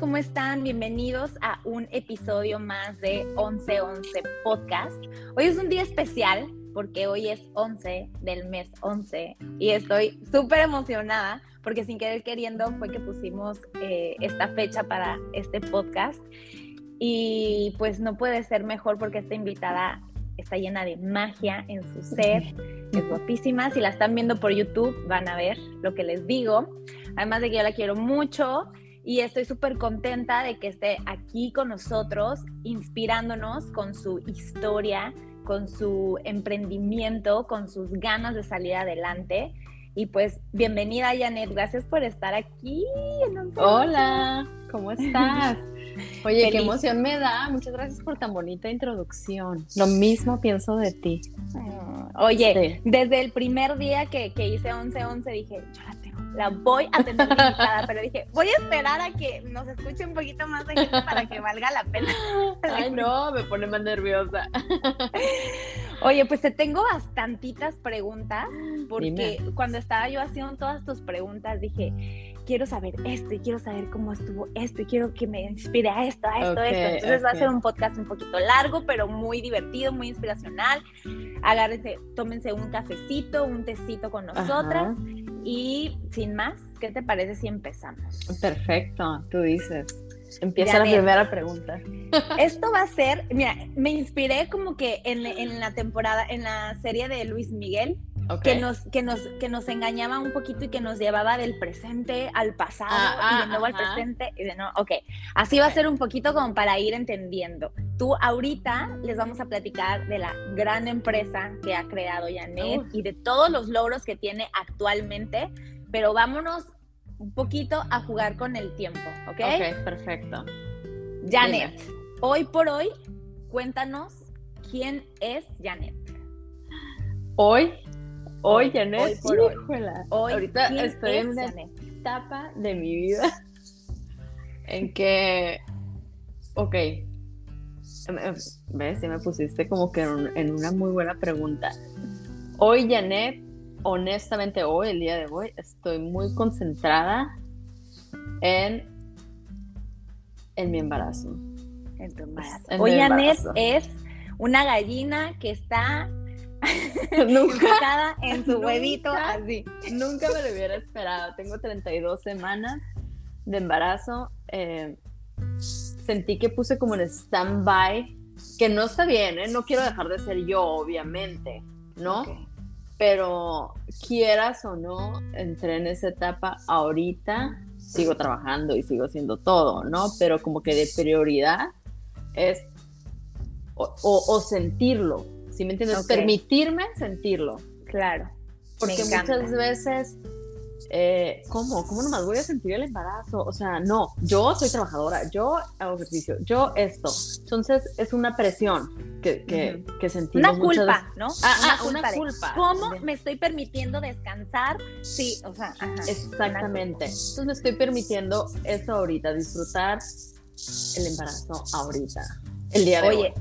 ¿cómo están? Bienvenidos a un episodio más de 1111 Podcast. Hoy es un día especial porque hoy es 11 del mes 11 y estoy súper emocionada porque sin querer queriendo fue que pusimos eh, esta fecha para este podcast y pues no puede ser mejor porque esta invitada está llena de magia en su ser, es guapísima. Si la están viendo por YouTube, van a ver lo que les digo. Además de que yo la quiero mucho y estoy súper contenta de que esté aquí con nosotros, inspirándonos con su historia, con su emprendimiento, con sus ganas de salir adelante. Y pues bienvenida Janet, gracias por estar aquí. Hola, ¿cómo estás? Oye, qué emoción me da. Muchas gracias por tan bonita introducción. Lo mismo pienso de ti. Oye, desde el primer día que, que hice 11-11 dije, yo la la voy a tener invitada, pero dije, voy a esperar a que nos escuche un poquito más de gente para que valga la pena. Ay, no, me pone más nerviosa. Oye, pues te tengo bastantitas preguntas, porque cuando estaba yo haciendo todas tus preguntas dije, quiero saber esto y quiero saber cómo estuvo esto y quiero que me inspire a esto, a esto, a esto. Entonces va a ser un podcast un poquito largo, pero muy divertido, muy inspiracional. Agárrense, tómense un cafecito, un tecito con nosotras y sin más, ¿qué te parece si empezamos? Perfecto, tú dices. Empieza la primera pregunta. Esto va a ser, mira, me inspiré como que en, en la temporada, en la serie de Luis Miguel, que, nos, que, nos, que nos engañaba un poquito y que nos llevaba del presente al pasado ah, y de ah, nuevo al presente y de nuevo. Ok, así va a ser un poquito como para ir entendiendo. Tú ahorita les vamos a platicar de la gran empresa que ha creado Janet y de todos los logros que tiene actualmente, pero vámonos un poquito a jugar con el tiempo, ¿ok? Ok, perfecto. Janet, hoy por hoy, cuéntanos quién es Janet. Hoy Hoy, Janet, hoy hoy. ahorita estoy en una etapa de mi vida en que, ok, ves, si me pusiste como que en, una muy buena pregunta. Hoy, Janet, honestamente hoy, el día de hoy, estoy muy concentrada en, en mi embarazo. En tu embarazo. hoy, Janet es una gallina que está nunca en su huevito así. Nunca me lo hubiera esperado. Tengo 32 semanas de embarazo. Eh, sentí que puse como en stand-by, que no está bien, ¿eh? no quiero dejar de ser yo, obviamente, ¿no? Pero quieras o no, entré en esa etapa ahorita, sigo trabajando y sigo haciendo todo, ¿no? Pero como que de prioridad es o sentirlo, ¿sí me entiendes? Permitirme sentirlo. Claro. Porque muchas veces, eh, ¿cómo? ¿Cómo nomás voy a sentir el embarazo? O sea, no, yo soy trabajadora, yo hago ejercicio, yo esto. Entonces es una presión que, que, que sentimos. Una culpa, ¿no? Ah, una, ah, culpa. ¿Cómo me estoy permitiendo descansar? Sí, o sea, exactamente. Entonces me estoy permitiendo eso ahorita, disfrutar el embarazo ahorita, el día de Oye,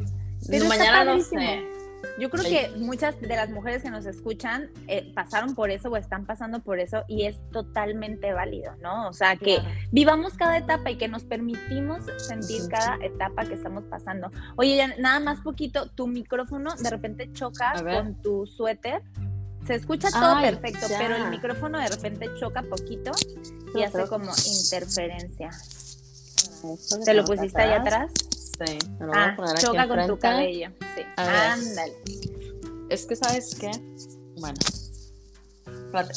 hoy. mañana no sé. Yo creo que muchas de las mujeres que nos escuchan eh, pasaron por eso o están pasando por eso y es totalmente válido, ¿no? O sea, que vivamos cada etapa y que nos permitimos sentir cada etapa que estamos pasando. Oye, ya, nada más poquito, tu micrófono de repente choca con tu suéter. Se escucha todo perfecto, pero el micrófono de repente choca poquito y hace como interferencia. ¿Te lo pusiste ahí atrás? Sí, me lo voy a ah, poner choca con tu cabello. Sí. Ándale. Es que, ¿sabes qué? Bueno,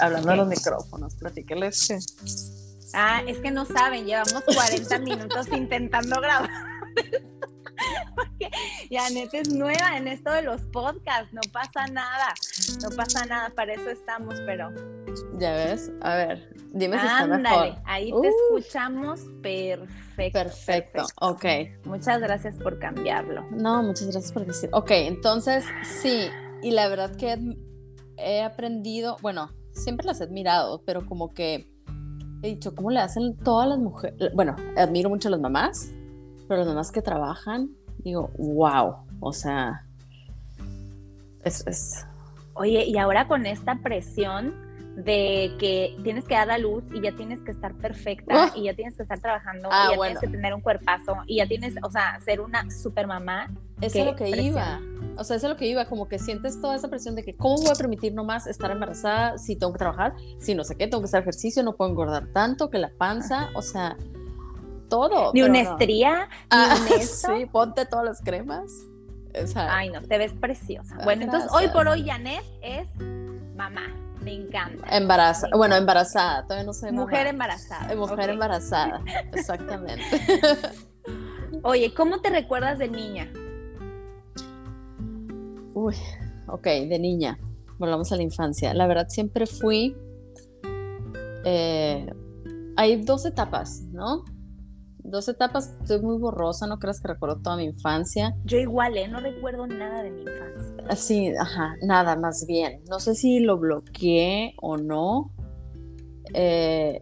hablando de los micrófonos, platíqueles que. Ah, es que no saben, llevamos 40 minutos intentando grabar. Porque Janet es nueva en esto de los podcasts, no pasa nada, no pasa nada, para eso estamos, pero. Ya ves, a ver, dime si está mejor. ahí te escuchamos perfecto. Perfecto, ok. Muchas gracias por cambiarlo. No, muchas gracias por decir. Ok, entonces sí, y la verdad que he aprendido, bueno, siempre las he admirado, pero como que he dicho, ¿cómo le hacen todas las mujeres? Bueno, admiro mucho a las mamás, pero las mamás que trabajan, digo, wow, o sea, es, es... Oye, y ahora con esta presión de que tienes que dar a luz y ya tienes que estar perfecta y ya tienes que estar trabajando Ah, y ya bueno. tienes que tener un cuerpazo y ya tienes, o sea, ser una super mamá. Eso es lo que presión. iba. O sea, eso es lo que iba, como que sientes toda esa presión de que cómo voy a permitir nomás estar embarazada si tengo que trabajar, si no sé qué, tengo que hacer ejercicio, no puedo engordar tanto, que la panza, o sea, todo. Ni una no. estría, Ah, ni sí, ponte todas las cremas. O sea, Ay, no, te ves preciosa. Ah, Bueno, entonces hoy por hoy Janet es mamá. Me encanta. embarazada, bueno, embarazada, todavía no soy Mujer mamá. embarazada. Eh, Mujer embarazada, exactamente. Oye, ¿cómo te recuerdas de niña? Uy, ok, de niña, volvamos a la infancia. La verdad, siempre fui. eh, hay dos etapas, ¿no? Dos etapas, estoy muy borrosa, no creas que recuerdo toda mi infancia. Yo igual, ¿eh? No recuerdo nada de mi infancia. Así, ajá, nada, más bien. No sé si lo bloqueé o no. Eh,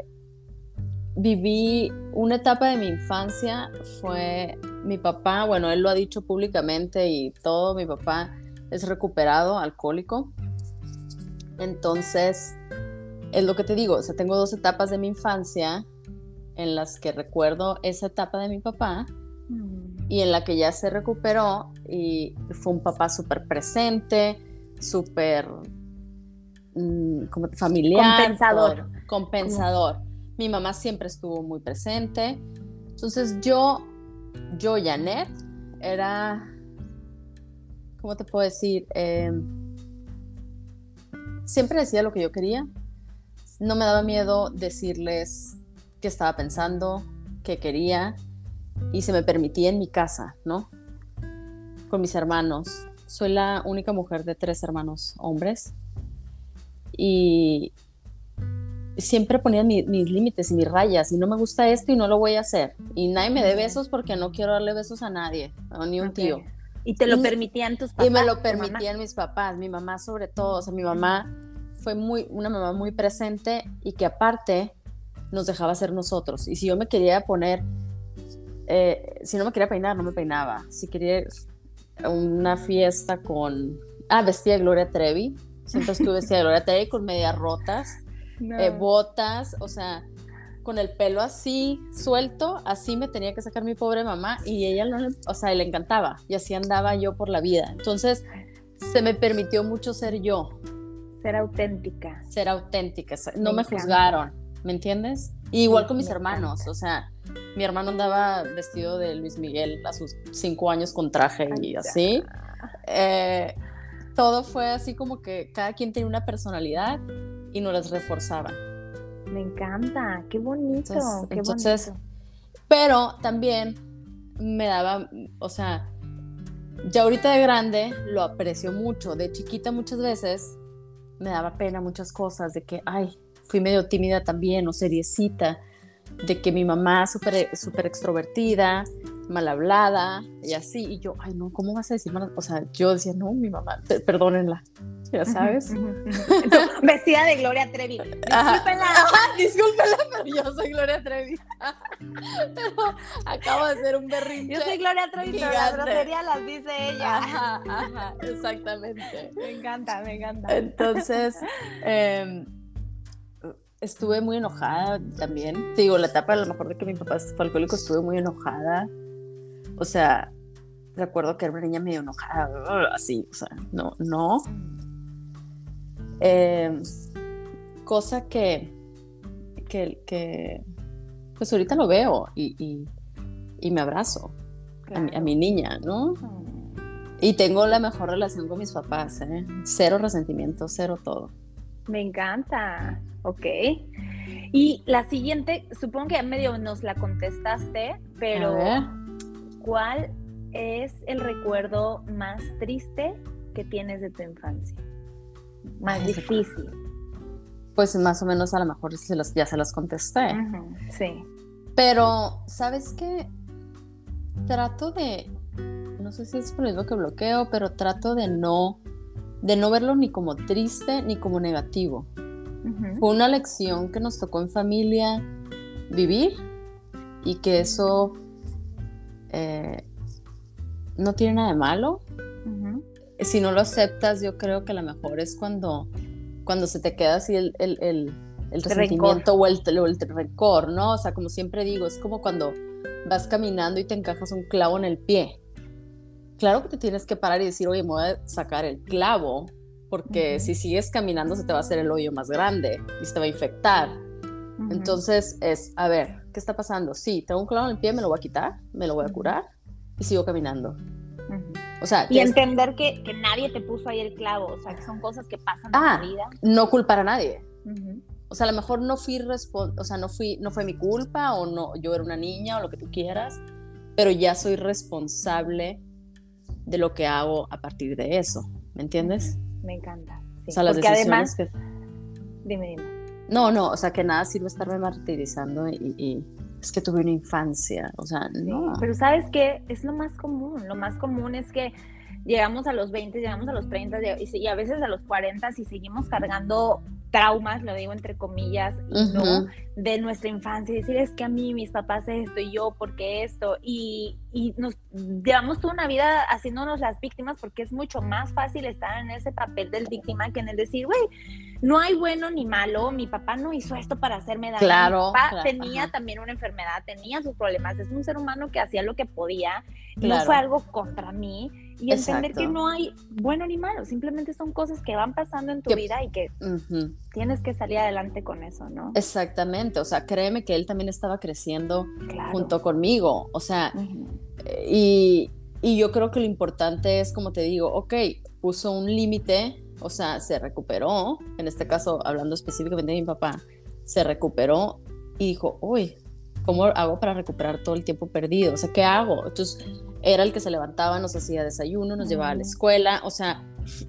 viví una etapa de mi infancia, fue mi papá, bueno, él lo ha dicho públicamente y todo, mi papá es recuperado alcohólico. Entonces, es lo que te digo, o sea, tengo dos etapas de mi infancia en las que recuerdo esa etapa de mi papá y en la que ya se recuperó y fue un papá súper presente, súper mm, como familiar. Compensador. compensador. Mi mamá siempre estuvo muy presente. Entonces yo, yo, Janet, era, ¿cómo te puedo decir? Eh, siempre decía lo que yo quería. No me daba miedo decirles qué estaba pensando, qué quería y se me permitía en mi casa, ¿no? Con mis hermanos. Soy la única mujer de tres hermanos hombres y siempre ponía mi- mis límites y mis rayas y no me gusta esto y no lo voy a hacer. Y nadie me dé besos porque no quiero darle besos a nadie, a ni un tío. Y te lo Y- permitían tus papás. Y me lo permitían mis papás, mi mamá sobre todo, o sea, mi mamá fue muy, una mamá muy presente y que aparte nos dejaba ser nosotros. Y si yo me quería poner, eh, si no me quería peinar, no me peinaba. Si quería una fiesta con, ah, vestía de Gloria Trevi, siempre estuve vestida de Gloria Trevi con medias rotas, eh, botas, o sea, con el pelo así suelto, así me tenía que sacar mi pobre mamá y ella no, o sea, le encantaba y así andaba yo por la vida. Entonces, se me permitió mucho ser yo, Ser auténtica. ser auténtica, Me no me, juzgaron, ¿me entiendes? Y igual con mis hermanos, o sea, mi hermano andaba vestido de Luis Miguel a sus cinco años con traje y así. Eh, todo fue así como que cada quien tenía una personalidad y nos las reforzaba. Me encanta. Qué bonito. Entonces- qué entonces, bonito. Pero también me daba, o sea, ya ahorita de grande lo aprecio mucho. De chiquita muchas veces me daba pena muchas cosas, de que, ay, fui medio tímida también o seriecita, de que mi mamá súper súper extrovertida, mal hablada y así. Y yo, ay, no, ¿cómo vas a decir mal? O sea, yo decía, no, mi mamá, pe- perdónenla, ya sabes. Vestida de Gloria Trevi. Discúlpenla. Ajá, discúlpela, pero yo soy Gloria Trevi. pero acabo de hacer un berrinche. Yo soy Gloria Trevi, pero las groserías las dice ella. Ajá, ajá, exactamente. Me encanta, me encanta. Entonces, eh, estuve muy enojada también. Te digo, la etapa a lo mejor de que mi papá fue alcohólico, estuve muy enojada. O sea, recuerdo que era una niña medio enojada, así, o sea, no, no. Eh, cosa que, que, que, pues ahorita lo veo y, y- y me abrazo a, mi, a mi niña, ¿no? Y tengo la mejor relación con mis papás, ¿eh? Cero resentimiento, cero todo. Me encanta. Ok. Y la siguiente, supongo que ya medio nos la contestaste, pero. ¿cuál es el recuerdo más triste que tienes de tu infancia? Más Ay, difícil. Pues más o menos a lo mejor se ya se las contesté. Sí. Pero, ¿sabes qué? Trato de, no sé si es por lo que bloqueo, pero trato de no, de no verlo ni como triste ni como negativo. Fue una lección que nos tocó en familia vivir y que eso eh, no tiene nada de malo. Si no lo aceptas, yo creo que a lo mejor es cuando cuando se te queda así el, el, el, el resentimiento o el, o el rencor, ¿no? O sea, como siempre digo, es como cuando vas caminando y te encajas un clavo en el pie. Claro que te tienes que parar y decir, oye, me voy a sacar el clavo, porque si sigues caminando se te va a hacer el hoyo más grande y se te va a infectar. Entonces es, a ver, ¿qué está pasando? Sí, tengo un clavo en el pie, me lo voy a quitar, me lo voy a curar y sigo caminando. O sea, y entender que, que, nadie te puso ahí el clavo, o sea, que son cosas que pasan en la ah, vida. No culpar a nadie. O sea, a lo mejor no fui, o sea, no fui, no fue mi culpa o no, yo era una niña o lo que tú quieras, pero ya soy responsable de lo que hago a partir de eso, ¿me entiendes? Me encanta. O sea, las Porque además, dime, dime. No, no, o sea, que nada sirve estarme martirizando y, es que tuve una infancia, o sea, no. pero sabes qué, es lo más común, lo más común es que llegamos a los 20, llegamos a los 30 y, a veces a los 40 y seguimos cargando traumas, lo digo entre comillas, no, de nuestra infancia, y decir es que a mí mis papás esto y yo porque esto, y, y nos llevamos toda una vida haciéndonos las víctimas porque es mucho más fácil estar en ese papel del víctima que en el decir, güey, no hay bueno ni malo, mi papá no hizo esto para hacerme daño, claro, mi papá tenía también una enfermedad, tenía sus problemas, es un ser humano que hacía lo que podía, no fue algo contra mí, y entender que no hay bueno ni malo, simplemente son cosas que van pasando en tu vida y que tienes que salir adelante con eso, ¿no? Exactamente, o sea, créeme que él también estaba creciendo junto conmigo, o sea, y, y yo creo que lo importante es, como te digo, ok, puso un límite, o sea, se recuperó, en este caso, hablando específicamente de mi papá, se recuperó y dijo, uy, ¿cómo hago para recuperar todo el tiempo perdido? O sea, ¿qué hago? Entonces, era el que se levantaba, nos hacía desayuno, nos llevaba a la escuela, o sea,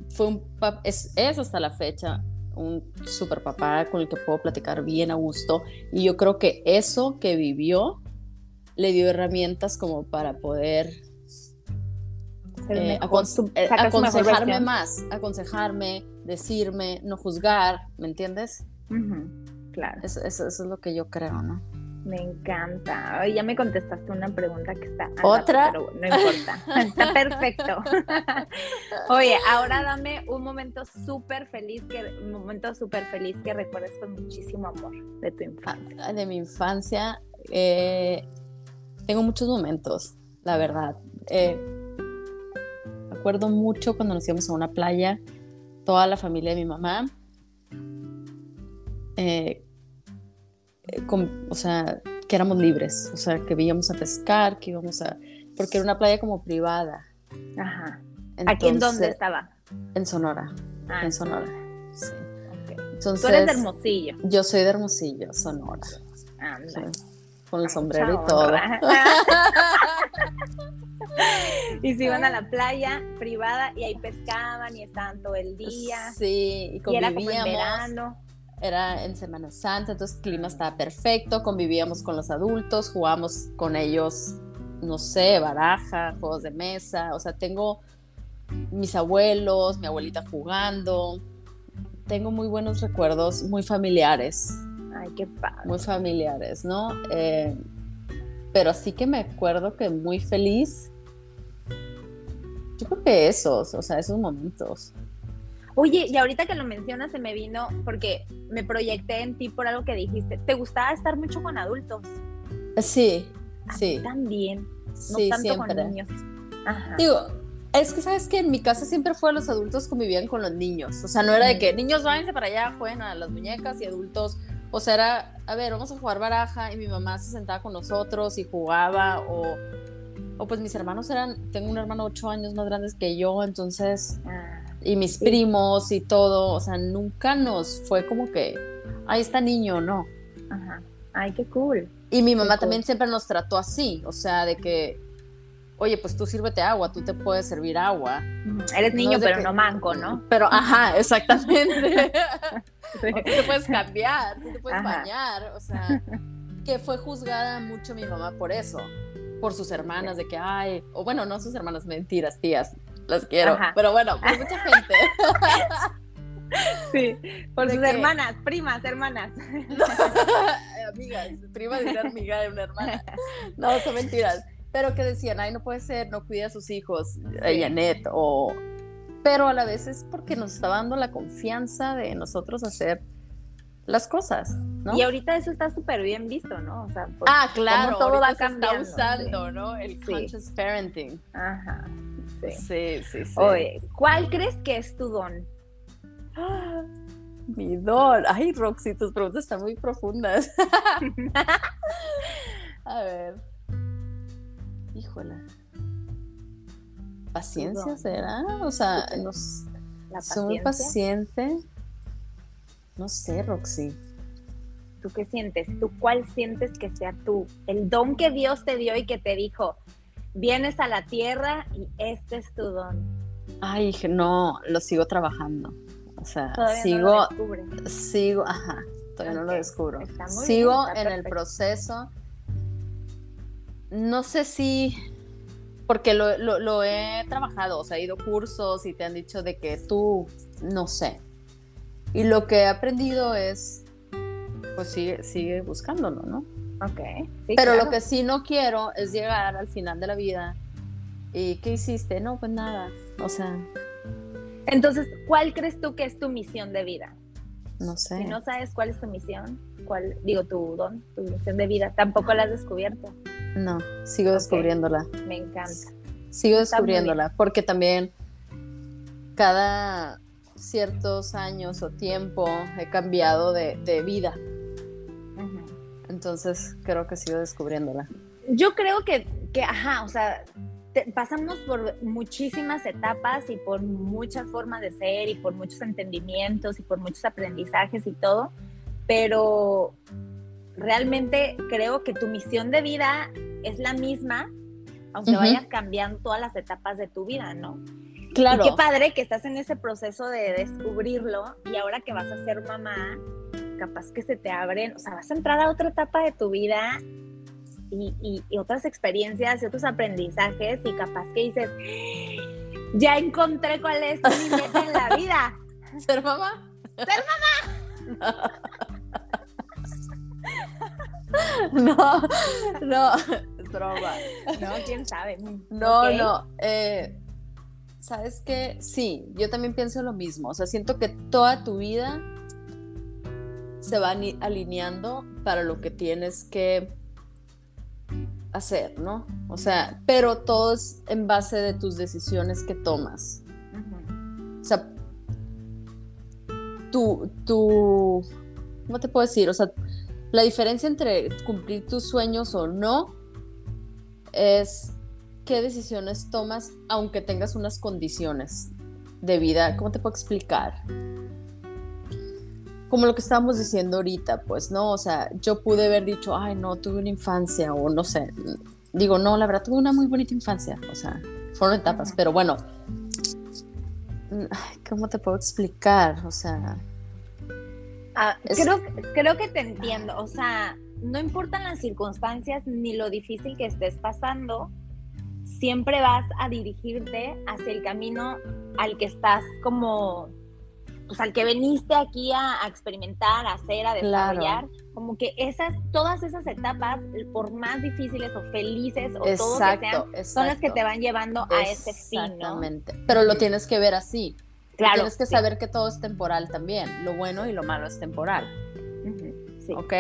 fue un es, es hasta la fecha un super papá con el que puedo platicar bien a gusto y yo creo que eso que vivió le dio herramientas como para poder eh, eh, aconsejarme más, aconsejarme, decirme, no juzgar, ¿me entiendes? Claro. eso, es lo que yo creo, ¿no? Me encanta. ya me contestaste una pregunta que está. ¿Otra? pero no importa. está perfecto. Oye, ahora dame un momento súper feliz, que, un momento súper feliz que recuerdes con muchísimo amor de tu infancia. De mi infancia, eh, tengo muchos momentos, la verdad. Eh, acuerdo mucho cuando nos íbamos a una playa, toda la familia de mi mamá. Eh, eh, o sea, que éramos libres, o sea, que íbamos a pescar, que íbamos a, porque era una playa como privada. Ajá. ¿Aquí en dónde estaba? En Sonora, ah, en Sonora, sí. Entonces, Tú eres de Hermosillo. Yo soy de Hermosillo, Sonora. con el sombrero y todo. y se iban a la playa privada y ahí pescaban y estaban todo el día. Sí, y convivíamos. Y era como en verano era en Semana Santa, entonces el clima estaba perfecto, convivíamos con los adultos, jugábamos con ellos, no sé, baraja, juegos de mesa, o sea, tengo mis abuelos, mi abuelita jugando, tengo muy buenos recuerdos, muy familiares. Ay, qué padre. Muy familiares, ¿no? Eh, pero sí que me acuerdo que muy feliz. Yo creo que esos, o sea, esos momentos. Oye, y ahorita que lo mencionas se me vino porque me proyecté en ti por algo que dijiste. ¿Te gustaba estar mucho con adultos? Sí, sí. también. No tanto con niños. Digo, es que sabes que en mi casa siempre fue los adultos convivían con los niños. O sea, no era de que niños váyanse para allá, jueguen a las muñecas y adultos. O sea, era, a ver, vamos a jugar baraja y mi mamá se sentaba con nosotros y jugaba o, o pues mis hermanos eran, tengo un hermano ocho años más grandes que yo, entonces ah y mis primos y todo, o sea, nunca nos fue como que, ahí está niño, no. Ajá. Ay, qué cool. Y mi mamá también siempre nos trató así, o sea, de que, oye, pues tú sírvete agua, tú te puedes servir agua. Eres niño, pero no manco, ¿no? Pero, ajá, exactamente. Tú te puedes cambiar, tú te puedes bañar, o sea, que fue juzgada mucho mi mamá por eso, por sus hermanas, de que, ay, o bueno, no sus hermanas, mentiras, tías, las quiero. Pero bueno, por mucha gente. Sí, por sus hermanas, primas, hermanas. amigas, prima de una amiga de una hermana. No, son mentiras. Pero que decían, ay, no puede ser, no cuida a sus hijos, sí. Janet, o... pero a la vez es porque nos está dando la confianza de nosotros hacer las cosas, ¿no? Y ahorita eso está súper bien visto, ¿no? O sea, ah, claro, todo va cambiando. Está usando, ¿no? El conscious parenting. Ajá. Sí. sí, sí, sí. Oye, ¿cuál crees que es tu don? Mi don. Ay, Roxy, tus preguntas están muy profundas. A ver. Híjola. ¿Paciencia será? O sea, nos, soy muy paciente. No sé, Roxy. ¿Tú qué sientes? ¿Tú cuál sientes que sea tú? El don que Dios te dio y que te dijo, vienes a la tierra y este es tu don. Ay, no, lo sigo trabajando. O sea, sigo, sigo, ajá, todavía no lo descubro. Sigo en el proceso. No sé si, porque lo, lo, he trabajado, o sea, he ido cursos y te han dicho de que tú, no sé. Y lo que he aprendido es, pues sigue, sigue buscándolo, ¿no? Ok. Pero lo que sí no quiero es llegar al final de la vida y ¿qué hiciste? No, pues nada. O sea, entonces, ¿cuál crees tú que es tu misión de vida? No sé. Si no sabes cuál es tu misión, cuál, digo, tu don, tu misión de vida, tampoco la has descubierto. No, sigo descubriéndola. Me encanta. Sigo descubriéndola, porque también cada ciertos años o tiempo he cambiado de, vida. Entonces creo que sigo descubriéndola. Yo creo que, que, ajá, o sea, pasamos por muchísimas etapas y por muchas formas de ser y por muchos entendimientos y por muchos aprendizajes y todo, pero realmente creo que tu misión de vida es la misma, aunque vayas cambiando todas las etapas de tu vida, ¿no? Claro. Y qué padre que estás en ese proceso de descubrirlo y ahora que vas a ser mamá, capaz que se te abren, o sea, vas a entrar a otra etapa de tu vida y, otras experiencias y otros aprendizajes y capaz que dices, ya encontré cuál es mi meta en la vida. ¿Ser mamá? ¡Ser mamá! No, no, es broma. No, quién sabe. No, no. Eh, ¿Sabes qué? Sí, yo también pienso lo mismo. O sea, siento que toda tu vida se va alineando para lo que tienes que hacer, ¿no? O sea, pero todo es en base de tus decisiones que tomas. O sea, tu, tu, ¿cómo te puedo decir? O sea, la diferencia entre cumplir tus sueños o no es qué decisiones tomas aunque tengas unas condiciones de vida. ¿Cómo te puedo explicar? Como lo que estábamos diciendo ahorita, pues, ¿no? O sea, yo pude haber dicho, ay, no, tuve una infancia, o no sé. Digo, no, la verdad, tuve una muy bonita infancia, o sea, fueron etapas, pero bueno, ¿cómo te puedo explicar? O sea... Ah, creo, creo que te entiendo, o sea, no importan las circunstancias ni lo difícil que estés pasando, siempre vas a dirigirte hacia el camino al que estás como pues al que veniste aquí a, experimentar, a hacer, a desarrollar, como que esas, todas esas etapas, por más difíciles o felices o todo que sean, son las que te van llevando a ese fin, Exactamente. Pero lo tienes que ver así. Claro. Tienes que saber que todo es temporal también. Lo bueno y lo malo es temporal. Sí. ¿Ok?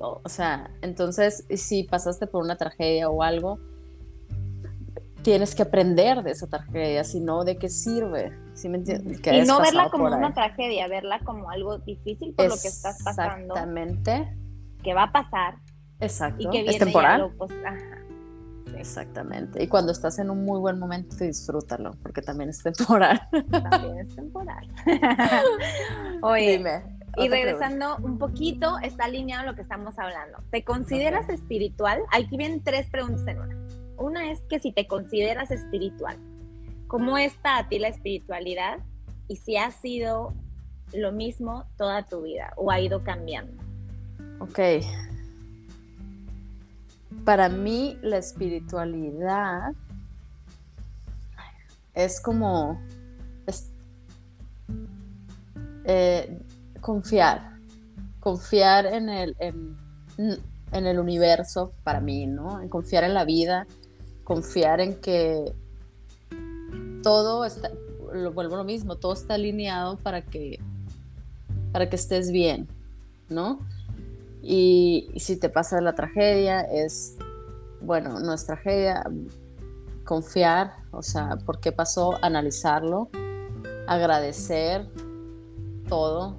O sea, entonces, si pasaste por una tragedia o algo, tienes que aprender de esa tragedia, si no, ¿de qué sirve? Y no verla como una tragedia, verla como algo difícil por lo que estás pasando. Exactamente. Que va a pasar. Exacto. Y que es temporal. Pues, Exactamente. Y cuando estás en un muy buen momento, disfrútalo, porque también es temporal. También es temporal. Oye, Dime. Y regresando un poquito, está alineado lo que estamos hablando. ¿Te consideras espiritual? Aquí vienen tres preguntas en una. Una es que si te consideras espiritual, ¿Cómo es para ti la espiritualidad? Y si ha sido lo mismo toda tu vida o ha ido cambiando. Ok. Para mí la espiritualidad es como eh, confiar, confiar en el, en el universo para mí, ¿no? En confiar en la vida, confiar en que todo está, lo vuelvo lo mismo, todo está alineado para que, para que estés bien, ¿no? Y, si te pasa la tragedia, es, bueno, no es tragedia, confiar, o sea, por qué pasó, analizarlo, agradecer todo.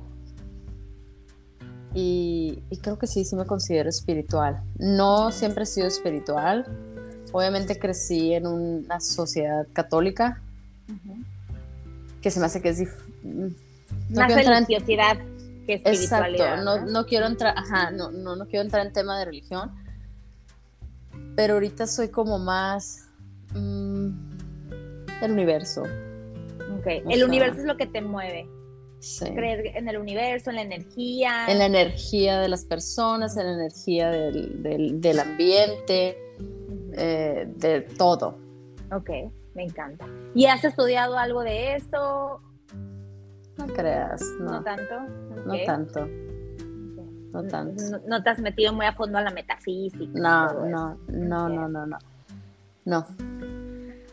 Y creo que sí, sí me considero espiritual. No siempre he sido espiritual. Obviamente crecí en una sociedad católica, que se me hace que es dif- no Más entrar en- religiosidad que espiritualidad. Exacto, no, no quiero entrar, ajá, no, no, no quiero entrar en tema de religión, pero ahorita soy como más mm, el universo. Ok, o El sea- universo es lo que te mueve. sí. Creer en el universo, en la energía. En la energía de las personas, en la energía del, del- del ambiente, eh, de todo. Ok, me encanta. ¿Y has estudiado algo de eso? No creas, No, no, tanto. no tanto, no tanto. No, no te has metido muy a fondo a la metafísica. No, no, no, no, no, no. No,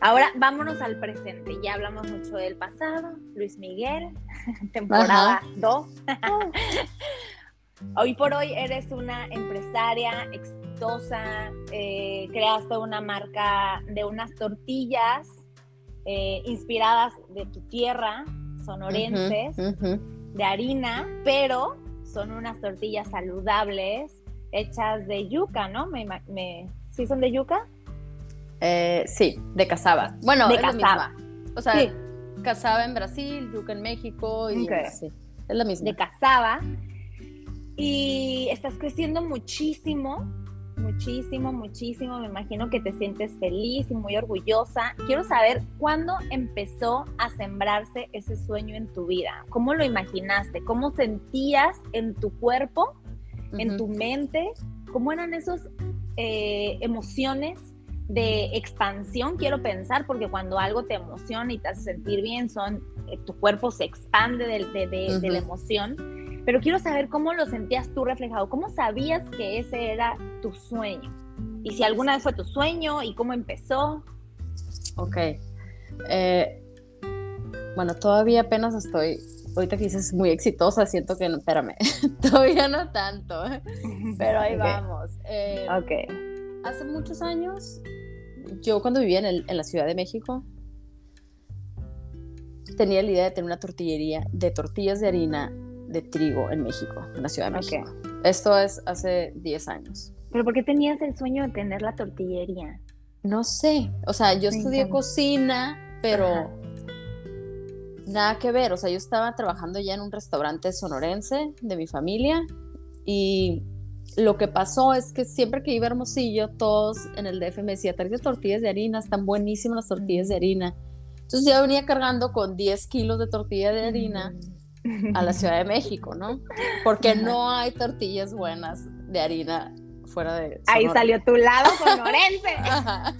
Ahora vámonos al presente. Ya hablamos mucho del pasado. Luis Miguel, temporada 2. hoy por hoy eres una empresaria exitosa. eh, creaste una marca de unas tortillas eh, inspiradas de tu tierra, sonorenses, de harina, pero son unas tortillas saludables hechas de yuca, ¿no? Me, me- ¿Sí son de yuca? Eh, sí, de cazaba. Bueno, De es la misma. O sea, Sí. cazaba en Brasil, yuca en México y Ok. sí, es la misma. de cazaba y estás creciendo muchísimo, muchísimo, muchísimo. Me imagino que te sientes feliz y muy orgullosa. Quiero saber cuándo empezó a sembrarse ese sueño en tu vida. ¿Cómo lo imaginaste? ¿Cómo sentías en tu cuerpo, en tu mente? ¿Cómo eran esas emociones? de expansión, quiero pensar, porque cuando algo te emociona y te hace sentir bien, son, eh, tu cuerpo se expande de, de- de- de la emoción, pero quiero saber cómo lo sentías tú reflejado, cómo sabías que ese era tu sueño, y si alguna vez fue tu sueño y cómo empezó. Ok. Eh, bueno, todavía apenas estoy, ahorita que dices muy exitosa, siento que no, espérame, todavía no tanto, pero ahí Ok. vamos. Eh, Ok. hace muchos años, yo cuando vivía en, el- en la Ciudad de México, tenía la idea de tener una tortillería de tortillas de harina de trigo en México, en la Ciudad de. México. Esto es hace 10 años. ¿Pero por qué tenías el sueño de tener la tortillería? No sé, o sea, yo Me estudié encanta. cocina, pero Ajá. nada que ver, o sea, yo estaba trabajando ya en un restaurante sonorense de mi familia y lo que pasó es que siempre que iba a Hermosillo, todos en el DF me decían, traes tortillas de harina, están buenísimas las tortillas de harina. Entonces yo venía cargando con 10 kilos de tortilla de harina a la Ciudad de México, ¿no? Porque no hay tortillas buenas de harina fuera de... Ahí Sonora. salió tu lado sonorense. Ajá.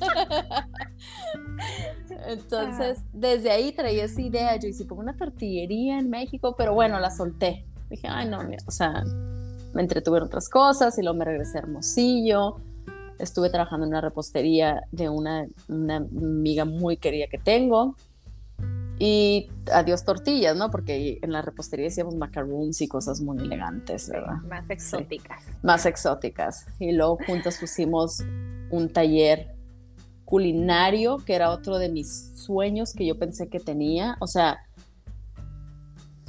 Entonces, desde ahí traía esa idea. Yo hice pongo una tortillería en México, pero bueno, la solté. Dije, ay, no, o sea, me entretuve en otras cosas y luego me regresé a Hermosillo. Estuve trabajando en una repostería de una, una amiga muy querida que tengo. Y adiós tortillas, ¿no? Porque en la repostería hacíamos macaroons y cosas muy elegantes, ¿verdad? Más exóticas. más exóticas. Y luego juntas pusimos un taller culinario, que era otro de mis sueños que yo pensé que tenía. O sea,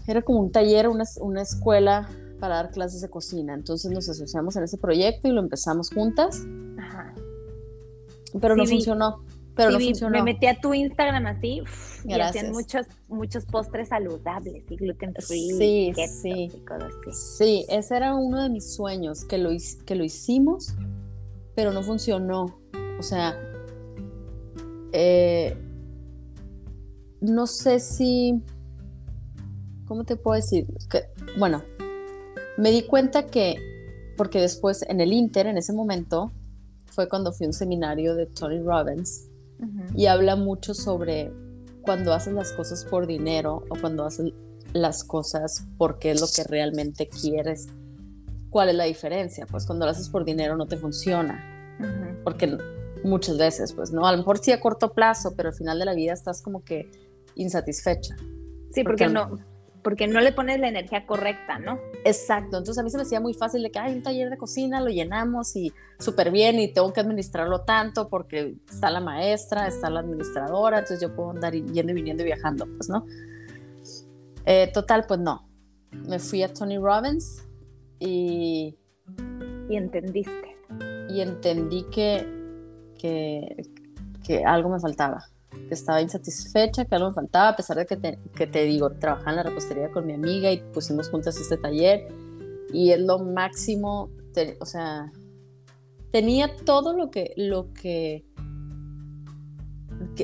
era como un taller, una, una escuela para dar clases de cocina. Entonces nos asociamos en ese proyecto y lo empezamos juntas, Ajá. pero Sí, no vi. funcionó. Pero Sí, no funcionó. Me metí a tu Instagram así uf, y hacían muchos, muchos postres saludables y gluten free. Sí, keto sí. y cosas así. Sí, ese era uno de mis sueños, que lo, que lo hicimos, pero no funcionó. O sea, eh, no sé si, ¿cómo te puedo decir? Que, bueno, me di cuenta que, porque después en el Inter, en ese momento, fue cuando fui a un seminario de Tony Robbins Y habla mucho sobre cuando haces las cosas por dinero o cuando haces las cosas porque es lo que realmente quieres. ¿Cuál es la diferencia? Pues cuando lo haces por dinero no te funciona, porque muchas veces, pues no, a lo mejor sí a corto plazo, pero al final de la vida estás como que insatisfecha. Sí, porque, no, porque no le pones la energía correcta, ¿no? Exacto, entonces a mí se me hacía muy fácil de que hay un taller de cocina, lo llenamos y súper bien y tengo que administrarlo tanto porque está la maestra, está la administradora, entonces yo puedo andar yendo y viniendo y viajando, pues no. Eh, total, pues no. Me fui a Tony Robbins y... Y entendiste. Y entendí que, que, que algo me faltaba que estaba insatisfecha, que algo me faltaba, a pesar de que te, que te digo, trabajaba en la repostería con mi amiga y pusimos juntas este taller. Y es lo máximo, o sea, tenía todo lo que, lo que,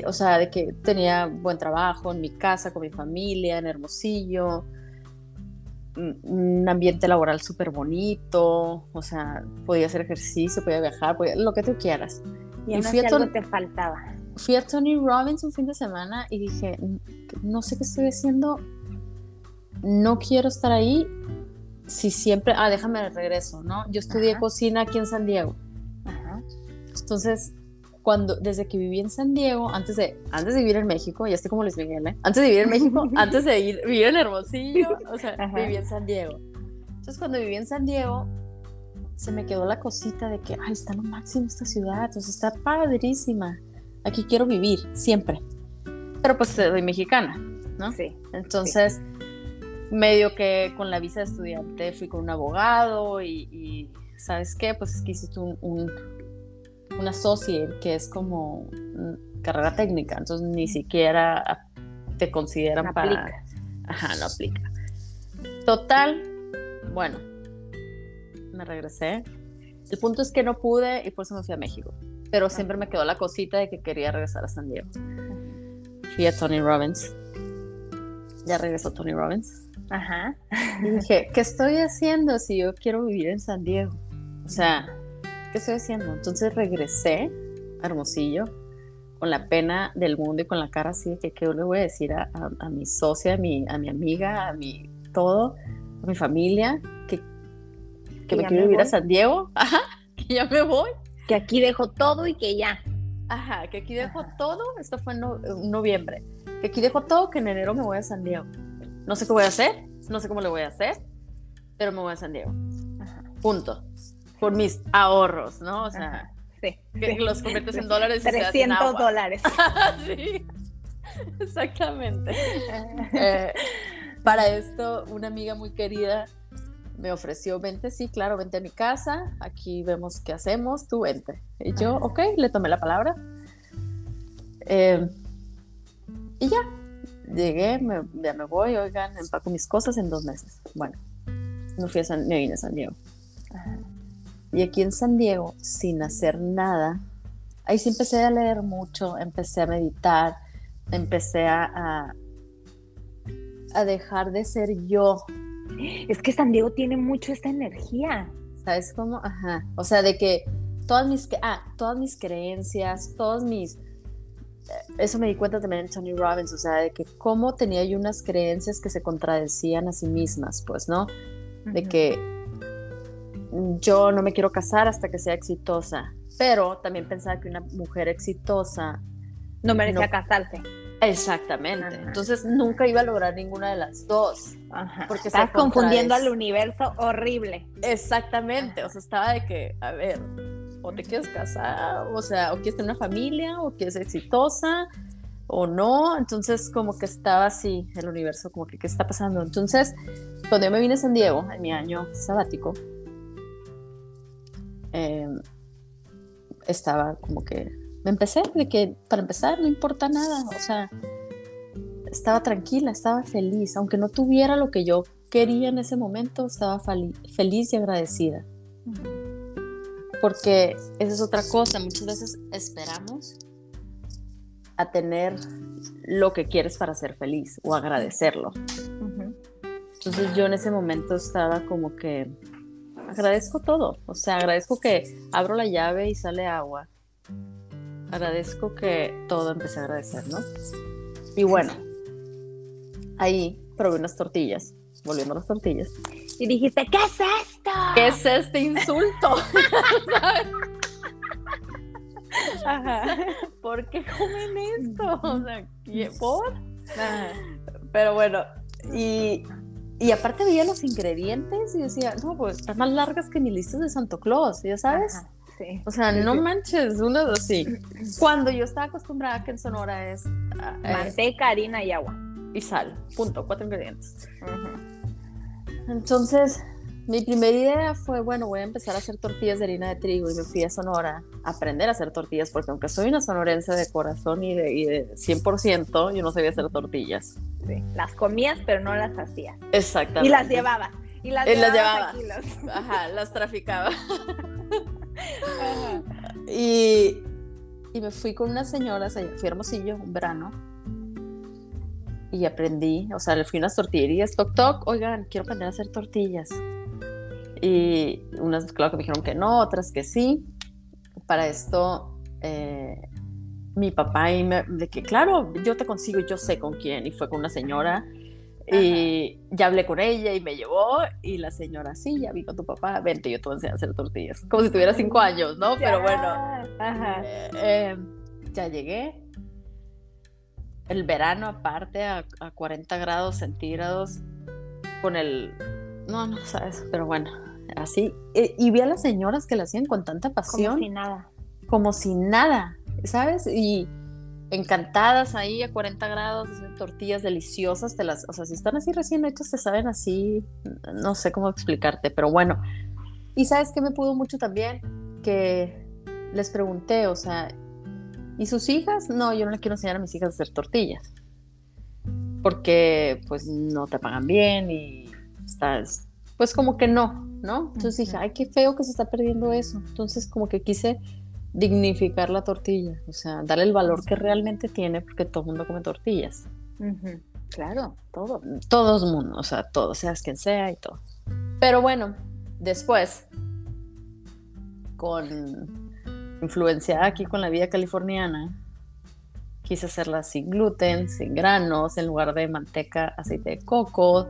o sea, de que tenía buen trabajo en mi casa, con mi familia, en Hermosillo, un ambiente laboral súper bonito, o sea, podía hacer ejercicio, podía viajar, lo que tú quieras. Y, y fui a algo te faltaba fui a Tony Robbins un fin de semana y dije, no sé qué estoy haciendo, no quiero estar ahí. Si siempre, ah, déjame regreso, ¿no? Yo estudié cocina aquí en San Diego. Entonces, cuando, desde que viví en San Diego, antes de, antes de vivir en México, ya estoy como Luis Miguel, ¿eh? Antes de vivir en México, antes de ir, vivir en Hermosillo, o sea, viví en San Diego. Entonces, cuando viví en San Diego, se me quedó la cosita de que, ay, está lo máximo esta ciudad, entonces está padrísima aquí quiero vivir siempre. Pero pues soy mexicana, ¿no? Sí. Entonces, medio que con la visa de estudiante fui con un abogado y, ¿sabes qué? Pues es que hiciste un, un, un associate que es como carrera técnica, entonces ni siquiera te consideran para... Ajá, no aplica. Total, bueno, me regresé. El punto es que no pude y por eso me fui a México pero siempre me quedó la cosita de que quería regresar a San Diego. Fui a Tony Robbins. Ya regresó Tony Robbins. Ajá. Y dije, ¿qué estoy haciendo si yo quiero vivir en San Diego? O sea, ¿qué estoy haciendo? Entonces regresé a Hermosillo con la pena del mundo y con la cara así de que qué le voy a decir a, mi socia, a mi, a mi amiga, a mi todo, a mi familia, que, que me quiero vivir a San Diego, Ajá, que ya me voy que aquí dejo todo y que ya. Ajá, que aquí dejo todo, esto fue en, noviembre, que aquí dejo todo, que en enero me voy a San Diego. No sé qué voy a hacer, no sé cómo le voy a hacer, pero me voy a San Diego. Punto. Por mis ahorros, ¿no? O sea, sí, que los conviertes en dólares. Y 300 dólares. sí, exactamente. Eh, para esto, una amiga muy querida me ofreció, vente, sí, claro, vente a mi casa, aquí vemos qué hacemos, tú vente. Y yo, ok, le tomé la palabra. Em, y ya, llegué, me, ya me voy, oigan, empaco mis cosas en dos meses. Bueno, me fui a San, me vine a San Diego. Y aquí en San Diego, sin hacer nada, ahí sí empecé a leer mucho, empecé a meditar, empecé a, a dejar de ser yo es que San Diego tiene mucho esta energía. ¿Sabes cómo? Ajá. O sea, de que todas mis, ah, todas mis creencias, todos mis... Eso me di cuenta también en Tony Robbins, o sea, de que cómo tenía yo unas creencias que se contradecían a sí mismas, pues, ¿no? De que yo no me quiero casar hasta que sea exitosa, pero también pensaba que una mujer exitosa no merecía casarse. Exactamente. Entonces nunca iba a lograr ninguna de las dos. Porque Estás confundiendo al universo horrible. Exactamente. O sea, estaba de que, a ver, o te quieres casar, o sea, o quieres tener una familia, o quieres ser exitosa, o no. Entonces, como que estaba así el universo, como que, ¿qué está pasando? Entonces, cuando yo me vine a San Diego, en mi año sabático, em, estaba como que me empecé de que para empezar no importa nada, o sea, estaba tranquila, estaba feliz, aunque no tuviera lo que yo quería en ese momento, estaba feliz y agradecida. Porque esa es otra cosa, muchas veces esperamos a tener lo que quieres para ser feliz o agradecerlo. Entonces yo en ese momento estaba como que agradezco todo, o sea, agradezco que abro la llave y sale agua, agradezco que todo empecé a agradecer, ¿no? Y bueno, ahí probé unas tortillas, volviendo a las tortillas. Y dijiste, ¿qué es esto? ¿Qué es este insulto? Ajá. ¿Por qué comen esto? O sea, ¿por? Pero bueno, y, y aparte veía los ingredientes y decía, no, pues están más largas que mi lista de Santo Claus, ¿ya sabes? Sí. O sea, no manches, uno de sí. Cuando yo estaba acostumbrada que en Sonora es ah, eh, Manteca, harina y agua. y sal, punto, cuatro ingredientes. Entonces, mi primera idea fue, bueno, voy a empezar a hacer tortillas de harina de trigo y me fui a Sonora a aprender a hacer tortillas, porque aunque soy una sonorense de corazón y de, y de 100%, yo no sabía hacer tortillas. Sí. Las comías, pero no las hacías. Exactamente. Y las llevabas. Y las Y las llevabas a llevaba. Ajá, las traficaba. Y, y me fui con unas señoras, fui Hermosillo un verano. Y aprendí, o sea, le fui a unas tortillerías, toc toc, oigan, quiero aprender a hacer tortillas. Y unas, claro que me dijeron que no, otras que sí. Para esto, eh, mi papá y me, de que, claro, yo te consigo, yo sé con quién. Y fue con una señora. Y ya hablé con ella y me llevó. Y la señora, sí, ya vi con tu papá, vente, yo te voy a hacer tortillas. Como si tuviera cinco años, ¿no? Pero bueno. Ajá. Eh, eh, ya llegué. El verano aparte a, a 40 grados centígrados con el... No, no sabes, pero bueno, así. Eh, y vi a las señoras que lo hacían con tanta pasión, Como si nada. como si nada, ¿sabes? Y encantadas ahí a 40 grados, haciendo tortillas deliciosas, te las, o sea, si están así recién hechas, te saben así, no sé cómo explicarte, pero bueno. Y sabes que me pudo mucho también, que les pregunté, o sea, ¿y sus hijas? No, yo no le quiero enseñar a mis hijas a hacer tortillas, porque pues no te pagan bien y estás, pues como que no, ¿no? Entonces dije, ay, qué feo que se está perdiendo eso. Entonces como que quise dignificar la tortilla, o sea, darle el valor que realmente tiene, porque todo el mundo come tortillas. Claro, todo. Todo el mundo, o sea, todo, seas quien sea y todo. Pero bueno, después, con influenciada aquí con la vida californiana, quise hacerlas sin gluten, sin granos, en lugar de manteca, aceite de coco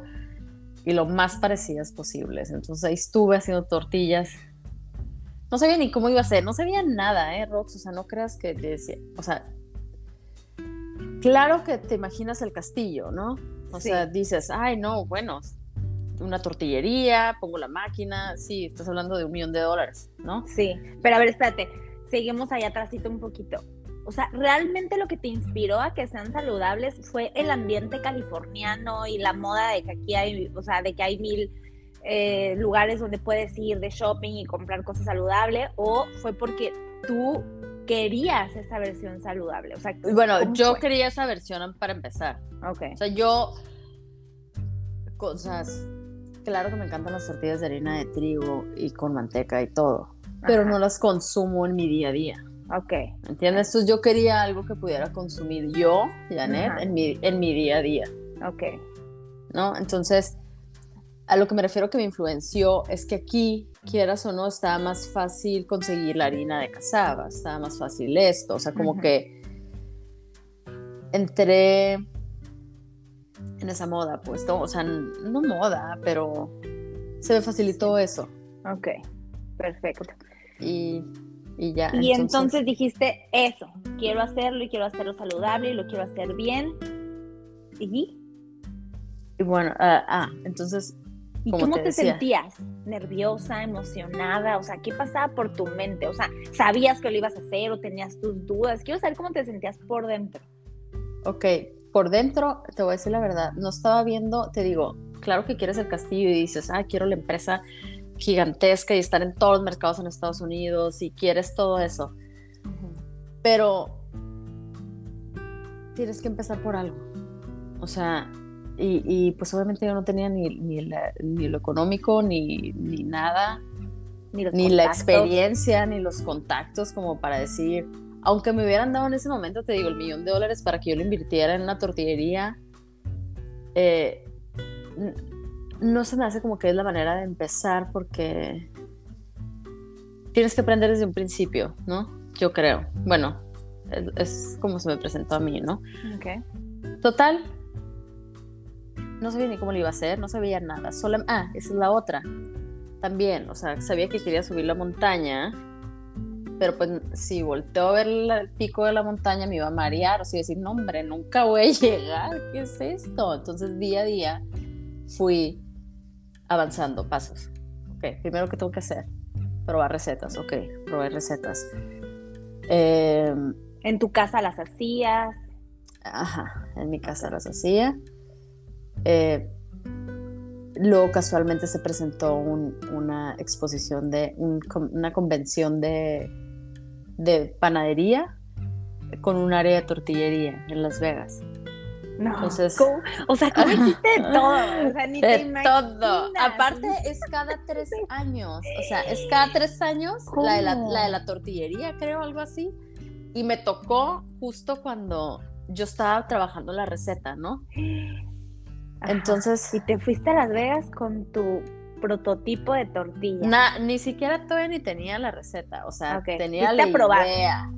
y lo más parecidas posibles. Entonces ahí estuve haciendo tortillas. No sabía ni cómo iba a ser, no sabía nada, ¿eh, Rox? O sea, no creas que decía, o sea, claro que te imaginas el castillo, ¿no? O Sí. sea, dices, ay, no, bueno, una tortillería, pongo la máquina, sí, estás hablando de un millón de dólares, ¿no? Sí, pero a ver, espérate, seguimos allá atrásito un poquito. O sea, realmente lo que te inspiró a que sean saludables fue el ambiente californiano y la moda de que aquí hay, o sea, de que hay mil eh, lugares donde puedes ir de shopping y comprar cosas saludables, o fue porque tú querías esa versión saludable. O sea, Bueno, ¿cómo yo fue? quería esa versión para empezar. Ok. O sea, yo, cosas, claro que me encantan las tortillas de harina de trigo y con manteca y todo, pero Ajá. no las consumo en mi día a día. Ok. ¿Entiendes? Entonces yo quería algo que pudiera consumir yo, Janet, Ajá. en mi, en mi día a día, Ok. ¿no? Entonces, a lo que me refiero que me influenció es que aquí, quieras o no, estaba más fácil conseguir la harina de cazaba, estaba más fácil esto, o sea, como que entré en esa moda, pues, ¿no? o sea, no moda, pero se me facilitó eso Ok. Perfecto. y, y ya. Y entonces dijiste eso, quiero hacerlo y quiero hacerlo saludable y lo quiero hacer bien. ¿Y, y bueno, ah, ah, entonces ¿Y Como cómo te sentías? ¿Nerviosa, emocionada? O sea, ¿qué pasaba por tu mente? O sea, ¿sabías que lo ibas a hacer o tenías tus dudas? Quiero saber cómo te sentías por dentro. Ok, por dentro, te voy a decir la verdad, no estaba viendo, te digo, claro que quieres el castillo y dices, ah, quiero la empresa gigantesca y estar en todos los mercados en Estados Unidos y quieres todo eso, pero tienes que empezar por algo. O sea, y, y, pues obviamente yo no tenía ni, ni, la- ni lo económico, ni, ni nada, Ni, ni la experiencia, ni los contactos como para decir, aunque me hubieran dado en ese momento, te digo, el millón de dólares para que yo lo invirtiera en una tortillería, eh, no se me hace como que es la manera de empezar porque tienes que aprender desde un principio, ¿no? Yo creo. Bueno, es, es como se me presentó a mí, ¿no? Ok. Total, no sabía ni cómo lo iba a hacer, no sabía nada. Solo, ah, esa es la otra. También, o sea, sabía que quería subir la montaña, pero pues si volteo a ver el pico de la montaña me iba a marear, o sea, decir, no hombre, nunca voy a llegar, ¿qué es esto? Entonces día a día fui avanzando pasos. Ok, primero que tengo que hacer, probar recetas, ok, probar recetas. Em, ¿En tu casa las hacías? Ajá, en mi casa las hacía. Eh, luego casualmente se presentó una exposición de una convención de, de, panadería con un área de tortillería en Las Vegas. No, Entonces, o sea, ¿cómo hiciste todo? O sea, ni de todo. Aparte, es cada tres años. O sea, es cada tres años la de la, la de la tortillería, creo, algo así. Y me tocó justo cuando yo estaba trabajando la receta, ¿no? Entonces. Y te fuiste a Las Vegas con tu prototipo de tortilla. ni siquiera todavía ni tenía la receta. O sea, tenía la idea.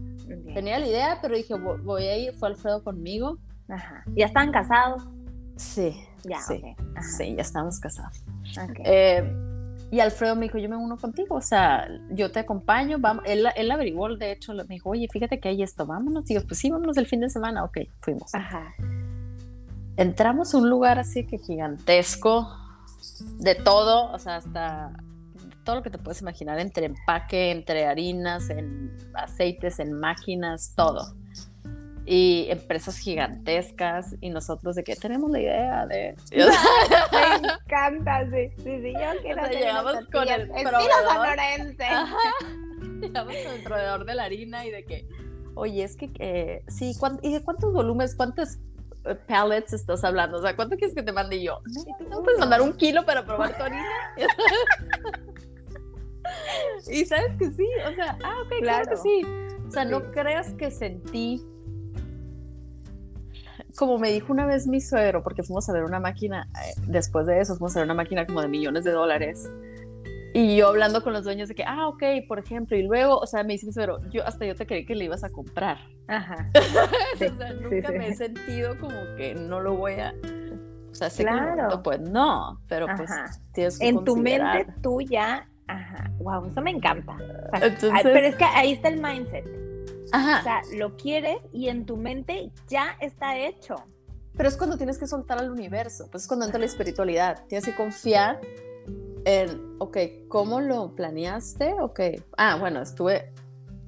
Tenía la idea, pero dije, voy a ir. Fue Alfredo conmigo. Ajá. ¿Ya estaban casados? Sí. Ya, sí. Sí, ya estábamos casados. Eh, y Alfredo me dijo, yo me uno contigo, o sea, yo te acompaño, vamos. Él, él averiguó, de hecho, me dijo, oye, fíjate que hay esto, vámonos. Yo, pues sí, vámonos el fin de semana. Ok, fuimos. Ajá entramos a un lugar así que gigantesco, de todo, o sea, hasta todo lo que te puedes imaginar, entre empaque, entre harinas, en aceites, en máquinas, todo. Y empresas gigantescas, y nosotros de que tenemos la idea de... Me encanta, sí, sí, sí, yo quiero o sea, llegamos con el proveedor. llegamos con el proveedor de la harina y de que, oye, es que, eh, sí, ¿y de cuántos volúmenes, cuántas pallets estás hablando? O sea, ¿cuánto quieres que te mande yo? No, puedes mandar un kilo para probar tu harina? y sabes que sí, o sea, ah, ok, claro, que sí. O sea, no creas que sentí, como me dijo una vez mi suegro, porque fuimos a ver una máquina, eh, después de eso fuimos a ver una máquina como de millones de dólares. Y yo hablando con los dueños de que, ah, ok, por ejemplo, y luego, o sea, me dice pero yo hasta yo te creí que le ibas a comprar. Ajá. o sea, nunca me he sentido como que no lo voy a. O sea, sé claro. pues no, pero pues tienes que En tu mente tú ya, ajá, wow, eso me encanta. pero es que ahí está el mindset. Ajá. O sea, lo quieres y en tu mente ya está hecho. Pero es cuando tienes que soltar al universo, pues es cuando entra la espiritualidad. Tienes que confiar en, ok, ¿cómo lo planeaste? Ok, ah, bueno, estuve,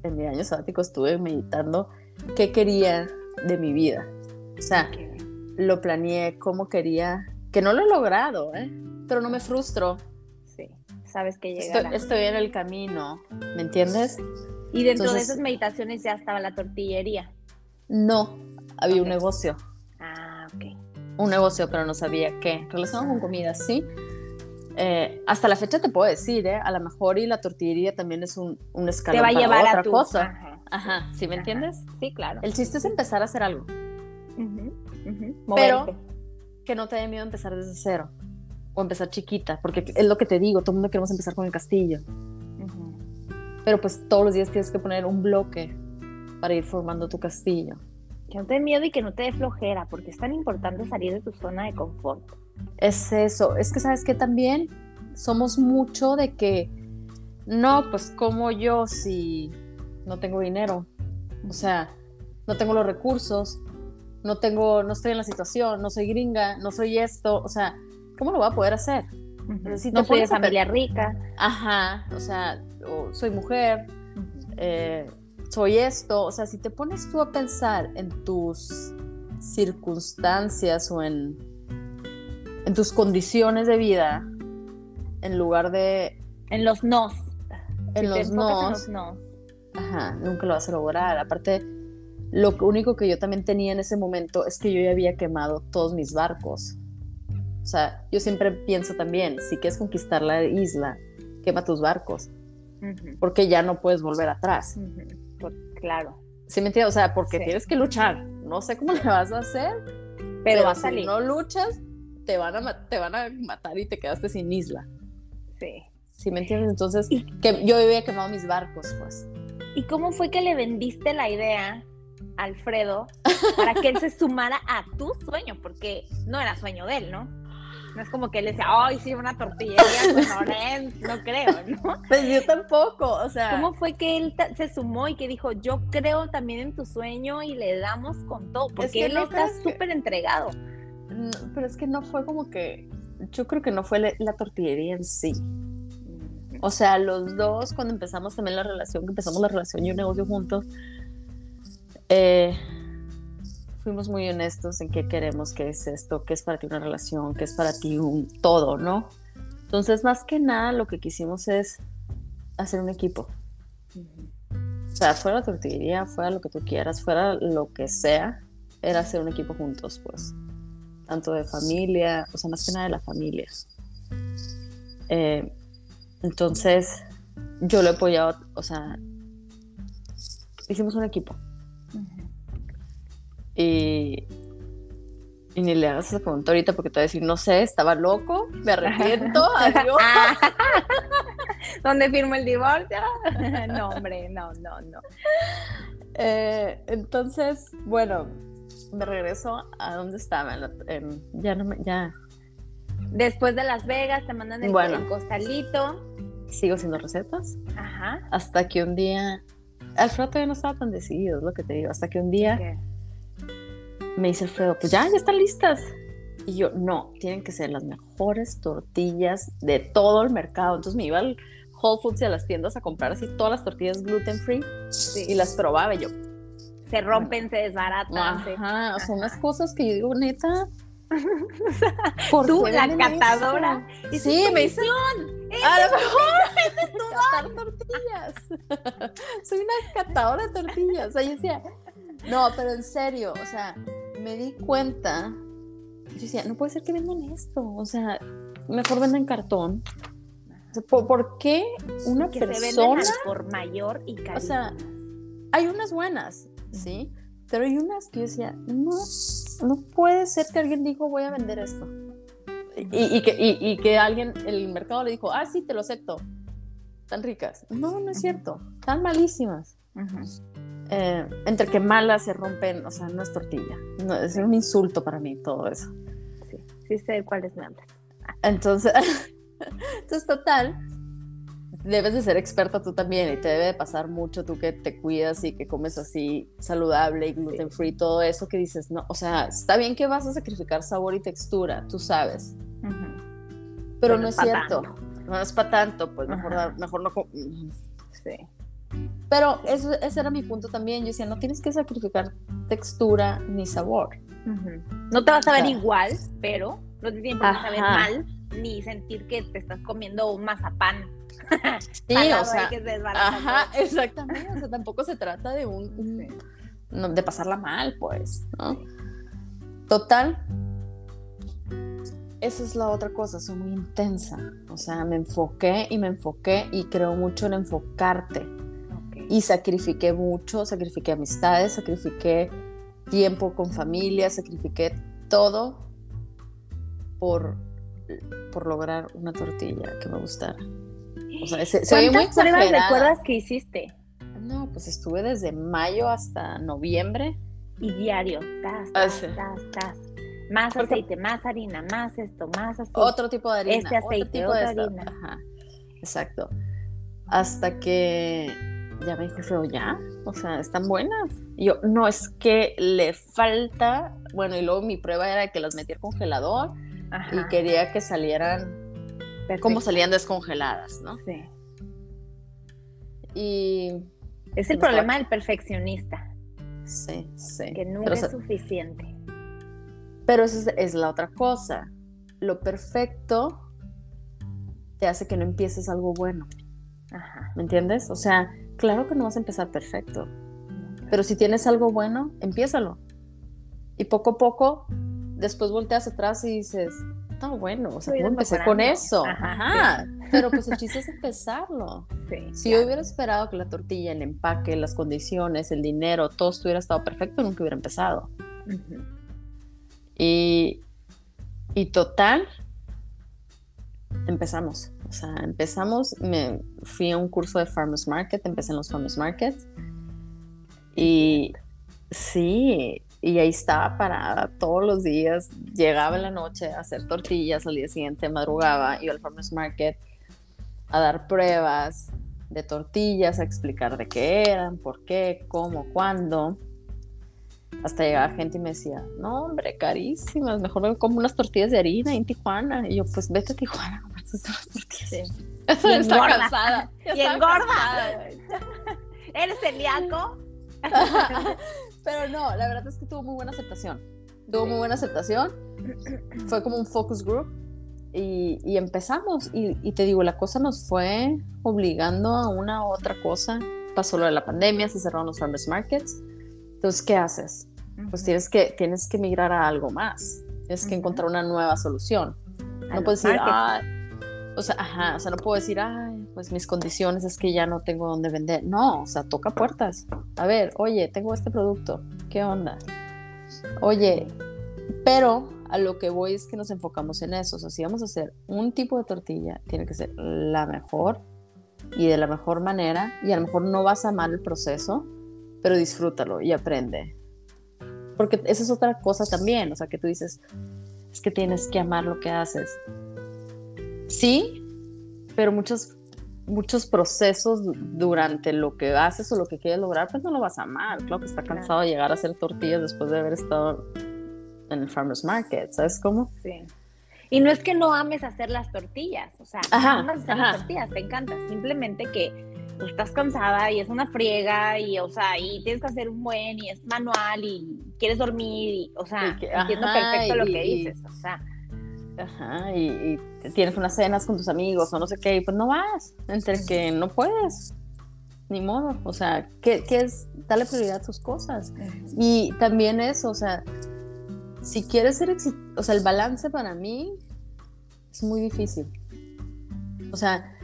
en mi año sabático estuve meditando qué quería de mi vida. O sea, lo planeé cómo quería, que no lo he logrado, ¿eh? pero no me frustro. Sí, sabes que llegará. Estoy, en el camino, ¿me entiendes? Y dentro de esas meditaciones ya estaba la tortillería. No, había un negocio. Ah, ok. Un negocio, pero no sabía qué. Relacionado con comida, sí. Eh, hasta la fecha te puedo decir, ¿eh? A lo mejor y la tortillería también es un, un escalón te va a llevar otra a tu... cosa. Ajá, ¿sí me entiendes? Sí, claro. El chiste es empezar a hacer algo. Pero que no te dé miedo empezar desde cero o empezar chiquita, porque es lo que te digo, todo el mundo queremos empezar con el castillo. Pero pues todos los días tienes que poner un bloque para ir formando tu castillo. Que no te dé miedo y que no te dé flojera, porque es tan importante salir de tu zona de confort. Es eso, es que sabes que también somos mucho de que, no, pues como yo si no tengo dinero, o sea, no tengo los recursos, no tengo, no estoy en la situación, no soy gringa, no soy esto, o sea, ¿cómo lo voy a poder hacer? no soy de familia rica. Ajá, o sea, soy mujer, eh, soy esto, o sea, si te pones tú a pensar en tus circunstancias o en, en tus condiciones de vida, en lugar de... En los nos. En, los, nos, Ajá, nunca lo vas a lograr. Aparte, lo único que yo también tenía en ese momento es que yo ya había quemado todos mis barcos. O sea, yo siempre pienso también, si quieres conquistar la isla, quema tus barcos. Porque ya no puedes volver atrás claro. ¿Sí me entiendes? O sea, porque tienes que luchar. No sé cómo le vas a hacer, pero, va a salir. si no luchas, te van, a, te van a matar y te quedaste sin isla. Sí. ¿Sí me entiendes? Entonces, que yo había quemado mis barcos, pues. ¿Y cómo fue que le vendiste la idea a Alfredo para que él se sumara a tu sueño? Porque no era sueño de él, ¿no? No es como que él decía, ay, sí, una tortillería con. No creo, ¿no? Pues yo tampoco, o sea. ¿Cómo fue que él se sumó y que dijo, yo creo también en tu sueño y le damos con todo? Porque él está súper entregado. Pero es que no fue como que. Yo creo que no fue la tortillería en sí. O sea, los dos, cuando empezamos también la relación, empezamos la relación y un negocio juntos, eh, fuimos muy honestos en qué queremos, qué es esto, qué es para ti una relación, qué es para ti un todo, ¿no? Entonces, más que nada, lo que quisimos es hacer un equipo. O sea, fuera la tortillería, fuera lo que tú quieras, fuera lo que sea, era hacer un equipo juntos, pues. Tanto de familia, o sea, más que nada de la familia. Eh, entonces, yo lo he apoyado, o sea, hicimos un equipo. Y, y ni le hagas esa pregunta ahorita porque te voy a decir, no sé, estaba loco, me arrepiento, adiós. ¿Dónde firmo el divorcio? no, hombre, no, no, no. Eh, entonces, bueno, me regreso a donde estaba. ya no me, ya. Después de Las Vegas te mandan el, bueno, costalito. Sigo haciendo recetas. Ajá. Hasta que un día. Alfredo todavía no estaba tan decidido, es lo que te digo. Hasta que un día me dice Alfredo, pues ya, ya están listas. Y yo, no, tienen que ser las mejores tortillas de todo el mercado. Entonces me iba al Whole Foods y a las tiendas a comprar así todas las tortillas gluten free y las probaba y yo. Se rompen, se desbaratan. Ajá, o sea, unas cosas que yo digo, neta. ¿por Tú, la catadora. Sí, me dice. A lo mejor. Catar tortillas. Soy una catadora de tortillas. O sea, yo decía, no, pero en serio, o sea, me di cuenta, yo decía, no puede ser que vendan esto, o sea, mejor venden cartón. ¿por, qué una que persona... Se por mayor y caro? O sea, hay unas buenas, ¿sí? Pero hay unas que yo decía, no, no puede ser que alguien dijo, voy a vender esto. Y, que, y, que alguien, el mercado le dijo, ah, sí, te lo acepto. Tan ricas. No, no es cierto. Tan malísimas. Eh, entre que malas se rompen, o sea, no es tortilla. No, es un insulto para mí todo eso. Sí, sí sé cuáles me hablas. Entonces, entonces, total, debes de ser experta tú también y te debe de pasar mucho tú que te cuidas y que comes así saludable y gluten free, todo eso que dices, no, o sea, está bien que vas a sacrificar sabor y textura, tú sabes. Pero, no, es cierto. No es para tanto, pues mejor, mejor no. Sí. Pero eso, ese era mi punto también. Yo decía, no tienes que sacrificar textura ni sabor. No te vas a ver igual, pero no te tienes que saber mal ni sentir que te estás comiendo un mazapán. Sí, o sea, ajá, exactamente. O sea, tampoco se trata de un, de pasarla mal, pues, ¿no? Total. Esa es la otra cosa, soy muy intensa. O sea, me enfoqué y me enfoqué y creo mucho en enfocarte y sacrifiqué mucho, sacrifiqué amistades, sacrifiqué tiempo con familia, sacrifiqué todo por, por lograr una tortilla que me gustara. O sea, se, se muy pruebas recuerdas que hiciste? No, pues estuve desde mayo hasta noviembre. Y diario, tas, tas, tas, tas. Más aceite, más harina, más esto, más aceite. Otro tipo de harina. Este aceite, otra harina. Ajá, exacto. Hasta que ya me dijo feo, ya, o sea, están buenas. Y yo, no, es que le falta, bueno, y luego mi prueba era que las metí al congelador y quería que salieran como salían descongeladas, ¿no? Sí. Y... Es el problema del perfeccionista. Sí, sí. Que nunca es suficiente. Pero esa es la otra cosa. Lo perfecto te hace que no empieces algo bueno. Ajá. ¿Me entiendes? O sea, claro que no vas a empezar perfecto, pero si tienes algo bueno, empiézalo. Y poco a poco, después volteas atrás y dices, no, bueno, o sea, ¿cómo empecé con eso? Ajá, pero pues el chiste es empezarlo. si yo hubiera esperado que la tortilla, el empaque, las condiciones, el dinero, todo estuviera estado perfecto, nunca hubiera empezado. y, y total, empezamos. O sea, empezamos, me fui a un curso de Farmers Market, empecé en los Farmers Markets. Y sí, y ahí estaba parada todos los días, llegaba en la noche a hacer tortillas, al día siguiente madrugaba, iba al farmers market a dar pruebas de tortillas, a explicar de qué eran, por qué, cómo, cuándo. Hasta llegaba gente y me decía, no, hombre, carísimas, mejor me como unas tortillas de harina en Tijuana. Y yo, pues vete a Tijuana a comprar unas tortillas. Sí. Y engorda. cansada. Y engorda. ¿Eres celíaco? Pero no, la verdad es que tuvo muy buena aceptación. Tuvo muy buena aceptación. Fue como un focus group y, empezamos. Y, te digo, la cosa nos fue obligando a una u otra cosa. Pasó lo de la pandemia, se cerraron los farmers markets. Entonces, ¿qué haces? Pues tienes que, tienes que migrar a algo más. Tienes que encontrar una nueva solución. no puedes decir, o sea, ajá, o sea, no puedo decir, ay, pues mis condiciones es que ya no tengo dónde vender. No, o sea, toca puertas. A ver, oye, tengo este producto, ¿qué onda? Oye, pero a lo que voy es que nos enfocamos en eso. O sea, si vamos a hacer un tipo de tortilla, tiene que ser la mejor y de la mejor manera. Y a lo mejor no vas a amar el proceso, pero disfrútalo y aprende. Porque esa es otra cosa también. O sea, que tú dices, es que tienes que amar lo que haces. Sí, pero muchos, muchos procesos durante lo que haces o lo que quieres lograr, pues no lo vas a amar. Claro que está cansado de llegar a hacer tortillas después de haber estado en el farmer's market, ¿sabes cómo? Sí. Y no es que no ames hacer las tortillas, o sea, amas hacer las tortillas, te encanta, simplemente que estás cansada y es una friega y, o sea, y tienes que hacer un buen y es manual y quieres dormir, y, o sea, entiendo perfecto lo que dices, o sea. Ajá, y, tienes unas cenas con tus amigos o no sé qué, y pues no vas, entre que no puedes, ni modo, o sea, ¿qué, qué es? Dale prioridad a tus cosas. Y también eso, o sea, si quieres ser exitoso, o sea, el balance para mí es muy difícil. O sea,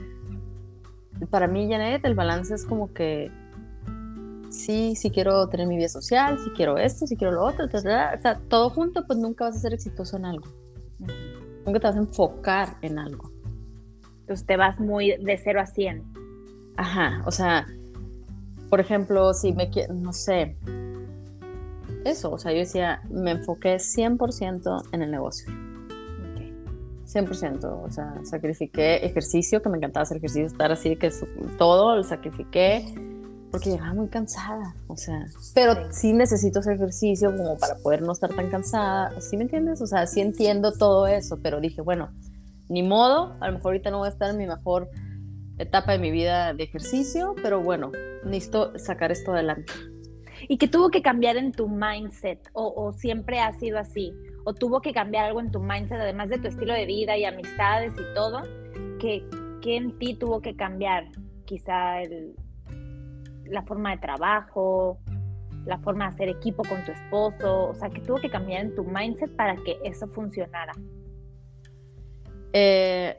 para mí, Janet, el balance es como que sí, sí quiero tener mi vida social, si quiero esto, si quiero lo otro, o sea, todo junto, pues nunca vas a ser exitoso en algo. Nunca te vas a enfocar en algo. Entonces te vas muy de 0 a 100. Ajá, o sea, por ejemplo, si me quiero, no sé, eso, o sea, yo decía, me enfoqué 100% en el negocio. 100%, o sea, sacrifiqué ejercicio, que me encantaba hacer ejercicio, estar así, que todo lo sacrifiqué, porque llegaba muy cansada, o sea, pero sí. necesito hacer ejercicio como para poder no estar tan cansada, ¿sí me entiendes? O sea, sí entiendo todo eso, pero dije, bueno, ni modo, a lo mejor ahorita no voy a estar en mi mejor etapa de mi vida de ejercicio, pero bueno, necesito sacar esto adelante y que tuvo que cambiar en tu mindset o, siempre ha sido así o tuvo que cambiar algo en tu mindset además de tu estilo de vida y amistades y todo que, en ti tuvo que cambiar quizá la forma de trabajo la forma de hacer equipo con tu esposo o sea que tuvo que cambiar en tu mindset para que eso funcionara eh,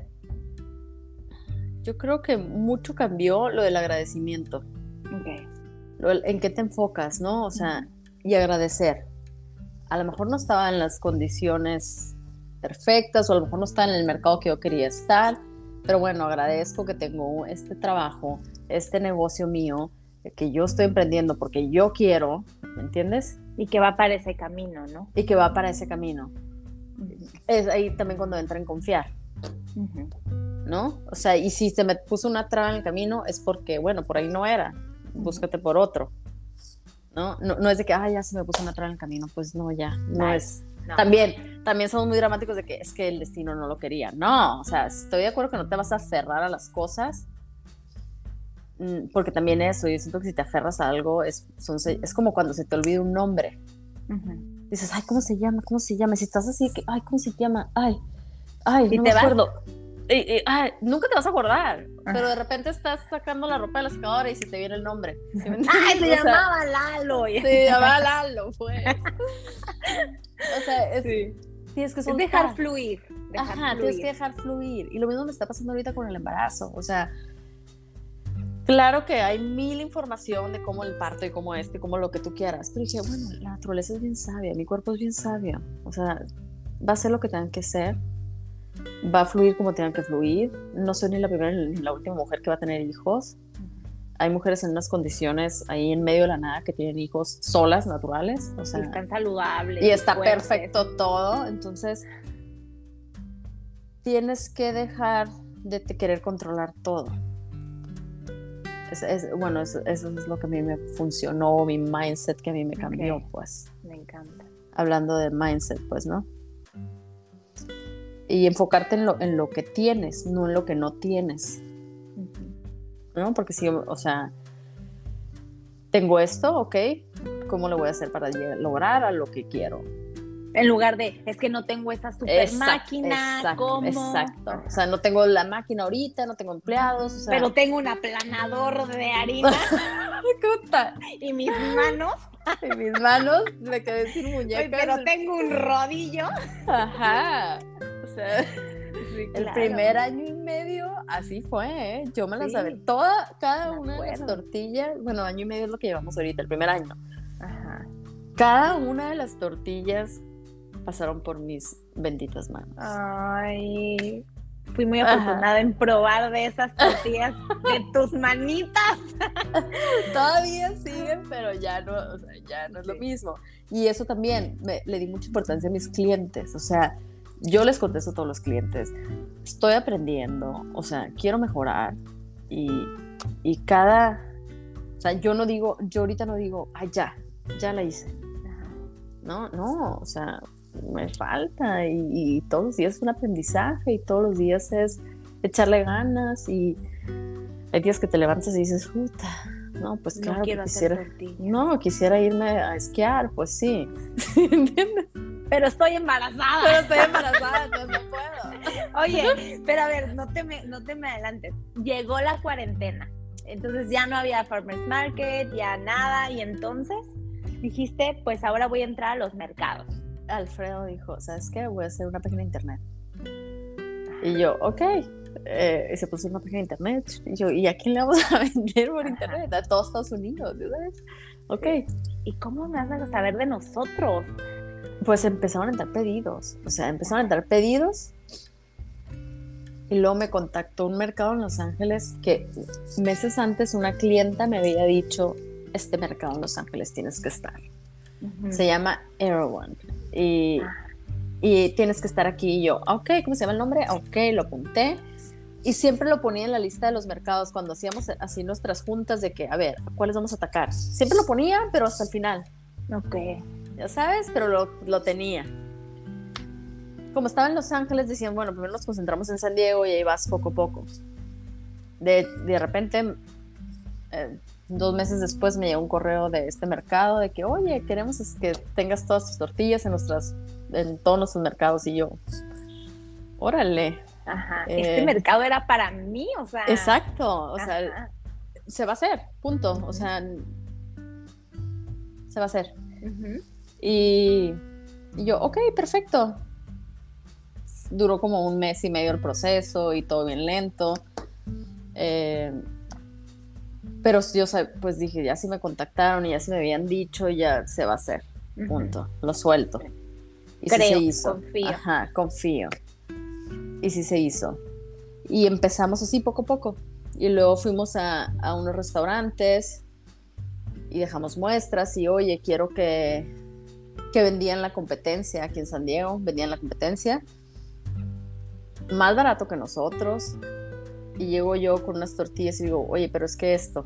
yo creo que mucho cambió lo del agradecimiento okay en qué te enfocas, ¿no? O sea, y agradecer. A lo mejor no estaba en las condiciones perfectas o a lo mejor no estaba en el mercado que yo quería estar, pero bueno, agradezco que tengo este trabajo, este negocio mío, que yo estoy emprendiendo porque yo quiero, ¿me entiendes? Y que va para ese camino, ¿no? Y que va para ese camino. Es ahí también cuando entra en confiar. ¿No? O sea, y si se me puso una traba en el camino es porque, bueno, por ahí no era búscate por otro. ¿no? No, es de que, ay, ya se me puso una traba en el camino, pues no, ya, no es. También, también somos muy dramáticos de que es que el destino no lo quería. No, o sea, estoy de acuerdo que no te vas a aferrar a las cosas, porque también eso, yo siento que si te aferras a algo, es, es como cuando se te olvida un nombre. Dices, ay, ¿cómo se llama? ¿Cómo se llama? Si estás así, que, ay, ¿cómo se llama? Ay, ay, no te me acuerdo nunca te vas a acordar, pero de repente estás sacando la ropa de la secadora y si te viene el nombre. ¡Ay, se llamaba Lalo! Se llamaba Lalo, pues. o sea, es, tienes que dejar fluir. Ajá, tienes que dejar fluir. Y lo mismo me está pasando ahorita con el embarazo. O sea, claro que hay mil información de cómo el parto y cómo este, cómo lo que tú quieras. Pero dije, bueno, la naturaleza es bien sabia, mi cuerpo es bien sabio. O sea, va a ser lo que tengan que ser va a fluir como tenga que fluir. No soy ni la primera ni la última mujer que va a tener hijos. hay mujeres en unas condiciones ahí en medio de la nada que tienen hijos solas, naturales, o sea, y están saludables. y está perfecto todo, entonces tienes que dejar de querer controlar todo. Es, bueno, eso, es lo que a mí me funcionó, mi mindset que a mí me cambió, pues. Me encanta. Hablando de mindset, pues, ¿no? Y enfocarte en lo, en lo que tienes, no en lo que no tienes. ¿No? Porque si, o sea, tengo esto, ok, ¿cómo lo voy a hacer para lograr a lo que quiero? En lugar de, es que no tengo esa super máquina, exacto, Exacto. O sea, no tengo la máquina ahorita, no tengo empleados. Pero tengo un aplanador de harina. y mis manos. y mis manos me quedé sin muñecas. pero tengo un rodillo. Ajá. O sea. el primer año y medio así fue, ¿eh? yo me la sabía. Toda, cada una de las tortillas, bueno, año y medio es lo que llevamos ahorita, el primer año. Ajá. Cada una de las tortillas pasaron por mis benditas manos. Ay, fui muy afortunada en probar de esas tortillas de tus manitas. Todavía siguen, pero ya no, ya no es lo mismo. Y eso también me, le di mucha importancia a mis clientes. O sea, yo les contesto a todos los clientes, estoy aprendiendo, o sea, quiero mejorar y, y cada, o sea, yo no digo, yo ahorita no digo, ay, ya, ya la hice. No, no, o sea, me falta y, todos los días es un aprendizaje y todos los días es echarle ganas y hay días que te levantas y dices, puta, no, pues claro, no quisiera, no, quisiera irme a esquiar, pues sí, ¿entiendes? Pero estoy embarazada. Pero estoy embarazada, entonces no puedo. Oye, pero a ver, no te me, no te me adelantes. Llegó la cuarentena, entonces ya no había farmers market, ya nada, y entonces dijiste, pues ahora voy a entrar a los mercados. Alfredo dijo, ¿sabes qué? Voy a hacer una página de internet. Y yo, ok. Eh, se puso una página de internet. Y yo, ¿y a quién le vamos a vender por internet? A todos Estados Unidos, ¿sabes? Ok. ¿Y cómo me vas a saber de nosotros? Pues empezaron a entrar pedidos. O sea, empezaron a entrar pedidos. Y luego me contactó un mercado en Los Ángeles que meses antes una clienta me había dicho, este mercado en Los Ángeles tienes que estar. Se llama Erewhon y, y, tienes que estar aquí. Y yo, ok, ¿cómo se llama el nombre? Ok, lo apunté. Y siempre lo ponía en la lista de los mercados cuando hacíamos así nuestras juntas de que, a ver, ¿cuáles vamos a atacar? Siempre lo ponía, pero hasta el final. Ok. Ya sabes, pero lo, lo tenía. Como estaba en Los Ángeles, decían, bueno, primero nos concentramos en San Diego y ahí vas poco a poco. De, de repente, eh, Dos meses después me llegó un correo de este mercado de que, oye, queremos que tengas todas tus tortillas en, nuestras, en todos nuestros mercados. Y yo, órale. Ajá, este eh, mercado era para mí, o sea. Exacto, o sea, se va a hacer, punto. O sea, se va a hacer. y, y, yo, ok, perfecto. Duró como un mes y medio el proceso y todo bien lento. Eh, pero yo pues dije, ya si me contactaron y ya si me habían dicho, ya se va a hacer. Punto. Lo suelto. Y Creo, se hizo. Confío. Ajá, confío. Y sí se hizo. Y empezamos así poco a poco. Y luego fuimos a, a unos restaurantes y dejamos muestras y oye, quiero que, que vendían la competencia aquí en San Diego, vendían la competencia más barato que nosotros, y llego yo con unas tortillas y digo, oye, pero es que esto,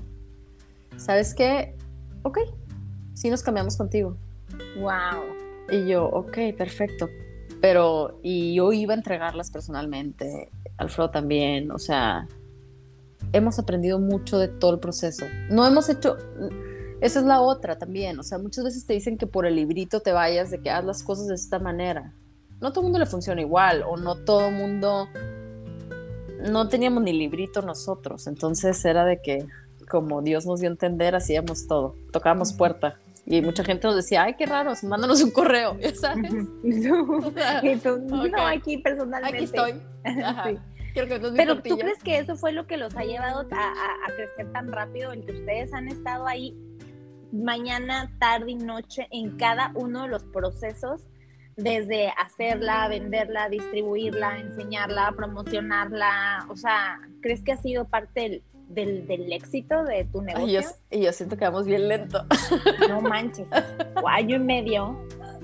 ¿sabes qué? Ok, sí nos cambiamos contigo. Wow. Y yo, ok, perfecto. Pero, y yo iba a entregarlas personalmente, Alfredo también, o sea, hemos aprendido mucho de todo el proceso. No hemos hecho, esa es la otra también, o sea, muchas veces te dicen que por el librito te vayas, de que haz las cosas de esta manera. No todo el mundo le funciona igual, o no todo el mundo no teníamos ni librito nosotros, entonces era de que como Dios nos dio a entender, hacíamos todo, tocábamos puerta. Y mucha gente nos decía, ay, qué raro, mándanos un correo, ¿sabes? No, aquí personalmente. Aquí estoy. Pero tú crees que eso fue lo que los ha llevado a, crecer tan rápido, el que ustedes han estado ahí mañana, tarde y noche en cada uno de los procesos desde hacerla, venderla, distribuirla, enseñarla, promocionarla? O sea, ¿crees que ha sido parte del, del éxito de tu negocio? y yo siento que vamos bien lento. No manches, o año y medio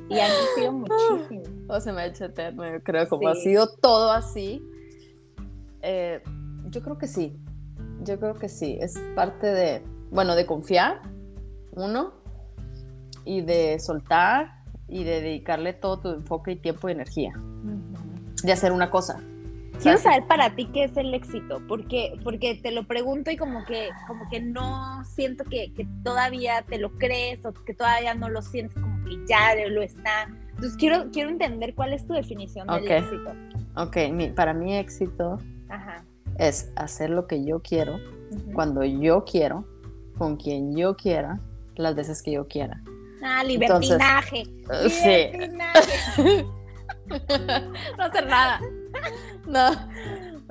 y han crecido muchísimo. O se me ha hecho eterno, yo creo, como ha sido todo así. eh, yo creo que sí, yo creo que sí, es parte de, bueno, de confiar, uno, y de soltar y de dedicarle todo tu enfoque y tiempo y energía, de hacer una cosa. Quiero saber para ti qué es el éxito, porque, porque te lo pregunto y como que, como que no siento que, que todavía te lo crees o que todavía no lo sientes como que ya lo está. Entonces quiero, quiero entender cuál es tu definición del Ok. éxito. Ok, mi- para mí éxito Ajá. es hacer lo que yo quiero, Ujú. cuando yo quiero, con quien yo quiera, las veces que yo quiera. Ah, libertinaje. Eh, sí. libertinaje. no hacer nada. No.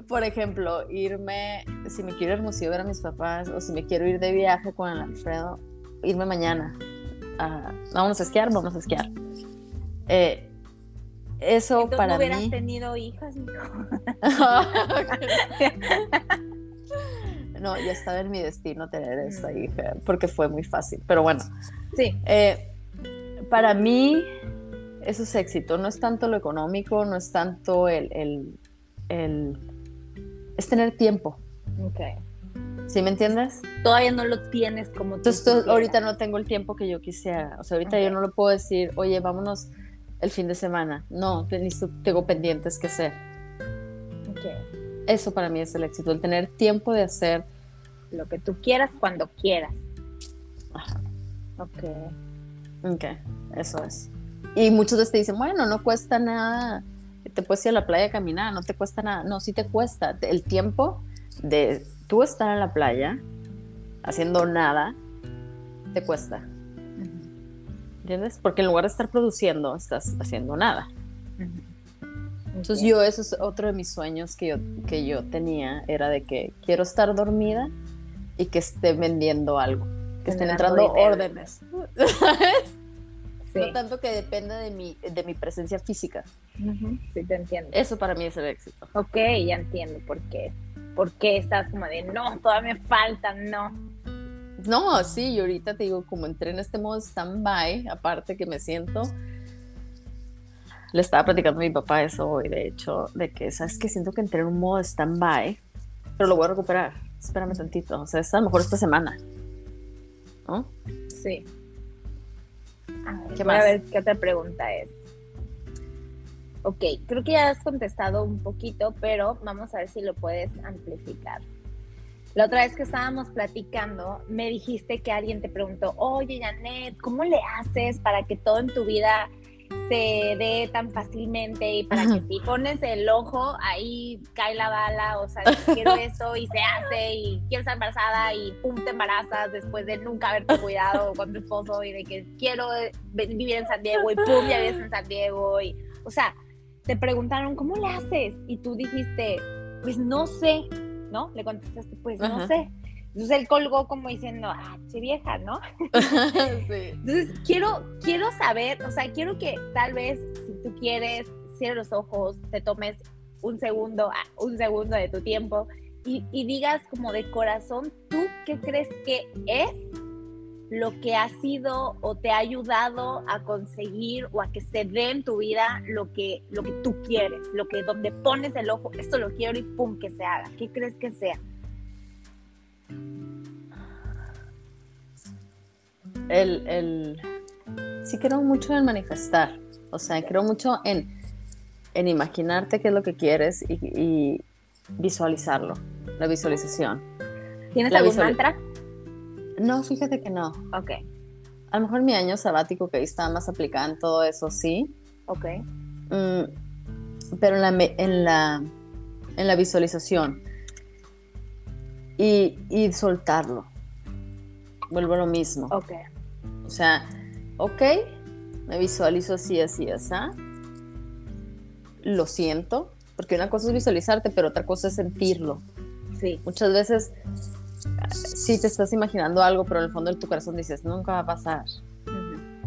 Por ejemplo, irme, si me quiero ir al museo ver a mis papás, o si me quiero ir de viaje con el Alfredo, irme mañana. Ah, vamos a esquiar, vamos a esquiar. Eh, eso Entonces para no hubieras mí. tenido hijas, mijo. no, ya estaba en mi destino tener esta hija, porque fue muy fácil. Pero bueno, Sí. Eh, para mí, eso es éxito. No es tanto lo económico, no es tanto el. el- el- es tener tiempo. Ok. ¿Sí me entiendes? Todavía no lo tienes como tú Entonces, ahorita no tengo el tiempo que yo quisiera. O sea, ahorita yo no lo puedo decir, oye, vámonos el fin de semana. No, tengo pendientes que hacer. Ok. Eso para mí es el éxito, el tener tiempo de hacer. Lo que tú quieras cuando quieras. Ajá, Ok. ok, eso es. Y muchos de ustedes dicen, bueno, no cuesta nada. Te puedes ir a la playa a caminar, no te cuesta nada. No, sí te cuesta. El tiempo de tú estar en la playa haciendo nada, te cuesta. ¿Entiendes? Porque en lugar de estar produciendo, estás haciendo nada. Entonces yo, eso es otro de mis sueños que yo, que yo tenía, era de que quiero estar dormida y que esté vendiendo algo, que estén entrando órdenes. ¿Sabes? Sí. No tanto que dependa de mi, de mi presencia física. Sí, te entiendo. Eso para mí es el éxito. Ok, ya entiendo por qué. ¿Por qué estás como de no, todavía me falta, no? No, sí, y ahorita te digo, como entré en este modo stand-by, aparte que me siento, le estaba platicando a mi papá eso hoy, de hecho, de que, ¿sabes que Siento que entré en un modo stand-by, pero lo voy a recuperar. Espérame tantito, o sea, es a lo mejor esta semana. ¿No? Sí. A ver, ¿Qué voy a ver qué otra pregunta es. Ok, creo que ya has contestado un poquito, pero vamos a ver si lo puedes amplificar. La otra vez que estábamos platicando, me dijiste que alguien te preguntó, oye, Janet, ¿cómo le haces para que todo en tu vida se dé tan fácilmente y para que si pones el ojo, ahí cae la bala, o sea, quiero esto y se hace y quiero estar embarazada y pum, te embarazas después de nunca haberte cuidado con tu esposo y de que quiero eh, vivir en San Diego y pum, ya vives en San Diego y, o sea, te preguntaron, ¿cómo le haces? Y tú dijiste, pues no sé, ¿no? Le contestaste, pues no sé. Entonces él colgó como diciendo, ah, che vieja, ¿no? sí. Entonces, quiero, quiero saber, o sea, quiero que tal vez, si tú quieres, cierres los ojos, te tomes un segundo, ah, un segundo de tu tiempo y, y digas como de corazón, ¿tú qué crees que es lo que ha sido o te ha ayudado a conseguir o a que se dé en tu vida lo que, lo que tú quieres, lo que donde pones el ojo, esto lo quiero y pum, que se haga. ¿Qué crees que sea? El, el... Sí creo mucho en manifestar, o sea, creo mucho en, en imaginarte qué es lo que quieres y, y visualizarlo, la visualización. ¿Tienes La algún visual- mantra? No, fíjate que no. Ok, A lo mejor mi año sabático que ahí estaba más aplicada en todo eso, sí. ok. Mm, pero en la, en la, en la visualización y, y soltarlo. Vuelvo a lo mismo. Ok. O sea, ok, me visualizo así, así, así. Lo siento, porque una cosa es visualizarte, pero otra cosa es sentirlo. Sí. Muchas veces sí te estás imaginando algo, pero en el fondo de tu corazón dices, nunca va a pasar.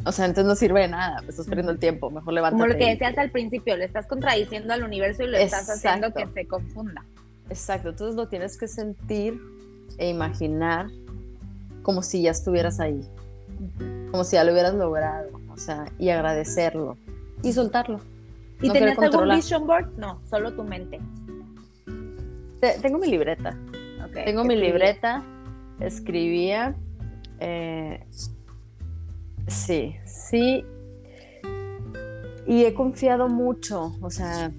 O sea, entonces no sirve de nada, estás perdiendo el tiempo, mejor levántate. Como lo que decías al principio, le estás contradiciendo al universo y lo estás haciendo que se confunda. Exacto, entonces lo tienes que sentir e imaginar como si ya estuvieras ahí, como si ya lo hubieras logrado, o sea, y agradecerlo y soltarlo. ¿Y tenías algún vision board? No, solo tu mente. tengo mi libreta. tengo mi libreta, escribía. Eh, sí, sí. Y he confiado mucho, o sea,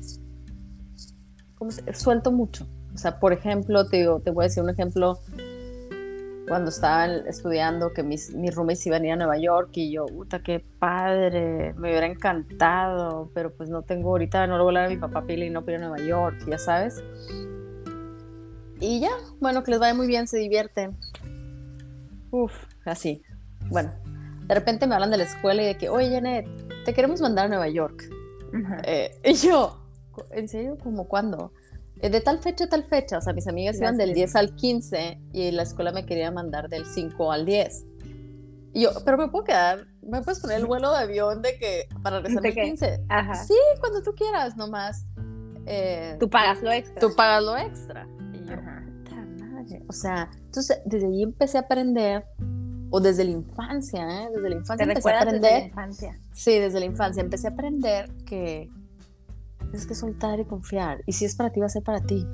suelto mucho. O sea, por ejemplo, te, digo, te voy a decir un ejemplo cuando estaba estudiando que mis, mis roommates iban a ir a Nueva York y yo, puta, qué padre, me hubiera encantado, pero pues no tengo ahorita, no lo voy a a mi papá Pili y no ir a Nueva York, ya sabes. Y ya, bueno, que les vaya muy bien, se divierten. Uf, así. Bueno, de repente me hablan de la escuela y de que, oye, Janet, te queremos mandar a Nueva York. Eh, y yo, ¿en serio? ¿Cómo cuándo? Eh, de tal fecha a tal fecha, o sea, mis amigas iban del 10 al 15 y la escuela me quería mandar del 5 al 10. Y yo, pero me puedo quedar, me puedes poner el vuelo de avión de que para regresar el 15. Ajá. Sí, cuando tú quieras, nomás. Eh, tú pagas lo extra. Tú pagas lo extra. Y yo, madre. O sea, entonces desde ahí empecé a aprender, o desde la infancia, ¿eh? Desde la infancia empecé a aprender. Desde la infancia? Sí, desde la infancia empecé a aprender que es que soltar y confiar. Y si es para ti, va a ser para ti.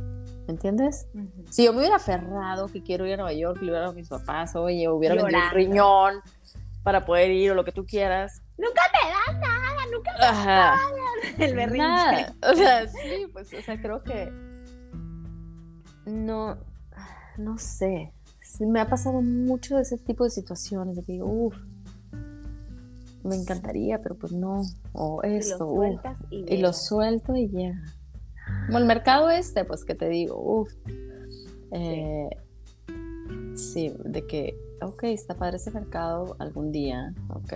¿Me entiendes? Si yo me hubiera aferrado que quiero ir a Nueva York le hubiera a mis papás, oye, hubiera vendido un riñón para poder ir o lo que tú quieras. Nunca te dan nada, nunca te dan el berrinche. O sea, sí, pues, o sea, creo que no, no sé. me ha pasado mucho de ese tipo de situaciones de que digo, uff, me encantaría, pero pues no, o esto, y, lo suelto y ya. Como el mercado este, pues que te digo, uff, eh, sí. de que, ok, está padre ese mercado algún día, ok,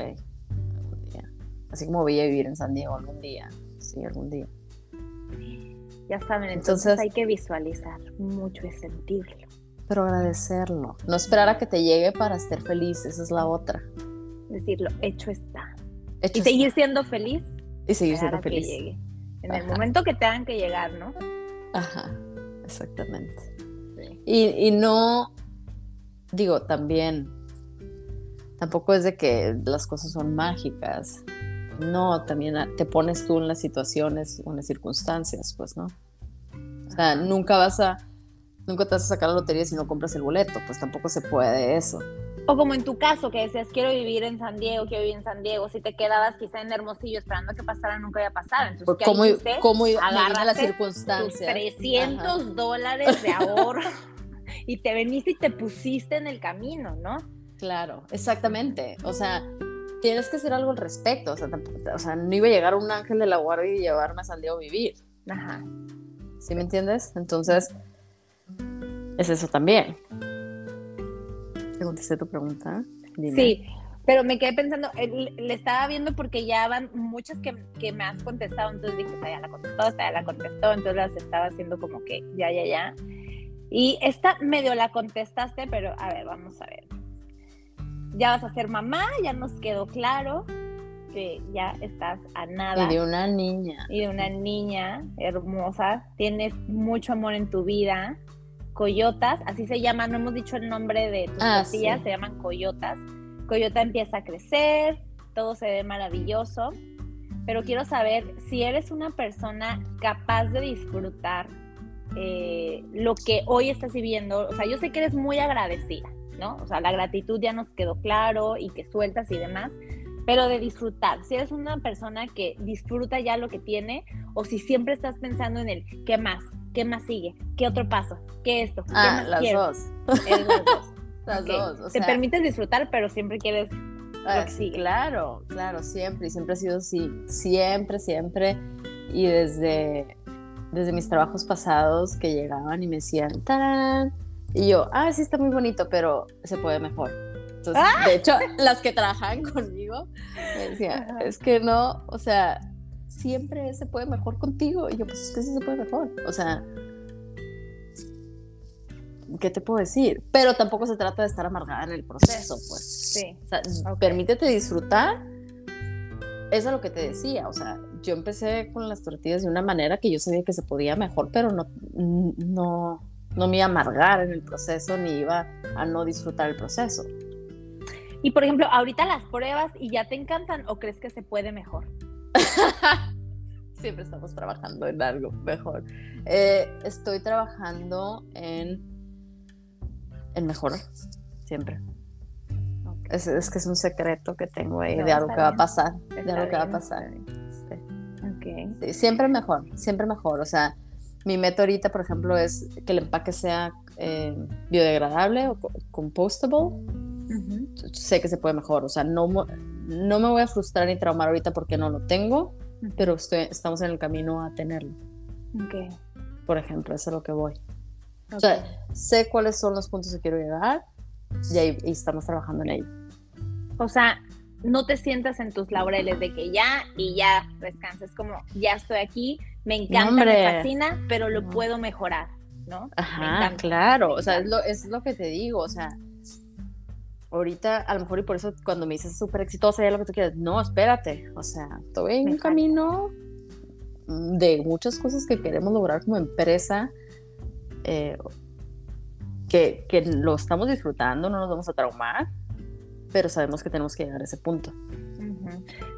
algún día. Así como voy a vivir en San Diego algún día, sí, algún día. Ya saben, entonces, hay que visualizar mucho y sentirlo. Pero agradecerlo, no esperar a que te llegue para estar feliz, esa es la otra decirlo, hecho está. y seguir siendo feliz. Y seguir siendo feliz. En el momento que tengan que llegar, ¿no? Ajá, exactamente. Y, no, digo, también, tampoco es de que las cosas son mágicas. No, también te pones tú en las situaciones o en las circunstancias, pues, ¿no? O sea, nunca vas a, nunca te vas a sacar la lotería si no compras el boleto, pues tampoco se puede eso. O como en tu caso, que decías, quiero vivir en San Diego, quiero vivir en San Diego, si te quedabas quizá en Hermosillo esperando que pasara, nunca iba a pasar. Entonces, ¿qué ¿cómo, ¿cómo a las circunstancias? 300 dólares de ahorro y te veniste y te pusiste en el camino, ¿no? Claro, exactamente. O sea, tienes que hacer algo al respecto. O sea, o sea, no iba a llegar un ángel de la guardia y llevarme a San Diego a vivir. Ajá. ¿Sí me entiendes? Entonces, es eso también. ¿Te contesté tu pregunta? Sí, pero me quedé pensando, eh, le estaba viendo porque ya van muchas que, que me has contestado, entonces dije, esta ya la contestó, esta ya la contestó, entonces las estaba haciendo como que ya, ya, ya. Y esta medio la contestaste, pero a ver, vamos a ver. Ya vas a ser mamá, ya nos quedó claro que ya estás a nada. Y de una niña. Y de una niña hermosa. Tienes mucho amor en tu vida coyotas, así se llaman, no hemos dicho el nombre de tus ah, se llaman coyotas. Coyota empieza a crecer, todo se ve maravilloso, pero quiero saber si eres una persona capaz de disfrutar eh, lo que hoy estás viviendo. O sea, yo sé que eres muy agradecida, ¿no? O sea, la gratitud ya nos quedó claro y que sueltas y demás, pero de disfrutar. Si eres una persona que disfruta ya lo que tiene o si siempre estás pensando en el qué más, ¿Qué más sigue? ¿Qué otro paso? ¿Qué esto? ¿Qué ah, las, Dos. las dos. las dos. Te permites disfrutar, pero siempre quieres ah, Claro, claro, siempre. Y siempre ha sido así. Siempre, siempre. Y desde, desde mis trabajos pasados que llegaban y me decían, ¡tarán! Y yo, ah, sí está muy bonito, pero se puede mejor. Entonces, ¡Ah! de hecho, las que trabajaban conmigo me decían, es que no, o sea, siempre se puede mejor contigo. Y yo, pues es que sí se puede mejor. O sea, ¿qué te puedo decir? Pero tampoco se trata de estar amargada en el proceso, pues. Sí. O sea, permítete disfrutar. Eso es lo que te decía. O sea, yo empecé con las tortillas de una manera que yo sabía que se podía mejor, pero no, no, no me iba a amargar en el proceso ni iba a no disfrutar el proceso. Y por ejemplo, ahorita las pruebas y ya te encantan o crees que se puede mejor? Siempre estamos trabajando en algo mejor. Eh, estoy trabajando en, en mejorar, siempre. Es, que es un secreto que tengo ahí de algo que va a pasar, de algo que va a pasar. Sí. siempre mejor, siempre mejor. O sea, mi meta ahorita, por ejemplo, es que el empaque sea eh, biodegradable o compostable. Sé que se puede mejor. O sea, no, no me voy a frustrar ni traumar ahorita porque no lo tengo, pero estoy, estamos en el camino a tenerlo. Okay. Por ejemplo, eso es lo que voy. O sea, sé cuáles son los puntos que quiero llegar y ahí y estamos trabajando en ello. O sea, no te sientas en tus laureles de que ya y ya descanses, como ya estoy aquí, me encanta, me fascina, pero lo puedo mejorar, ¿no? Ajá, claro, o sea, es lo, es lo que te digo, o sea, ahorita a lo mejor y por eso cuando me dices súper exitosa, ya lo que tú quieres, no, espérate, o sea, estoy en un camino de muchas cosas que queremos lograr como empresa, eh, que, que lo estamos disfrutando, no nos vamos a traumar, pero sabemos que tenemos que llegar a ese punto.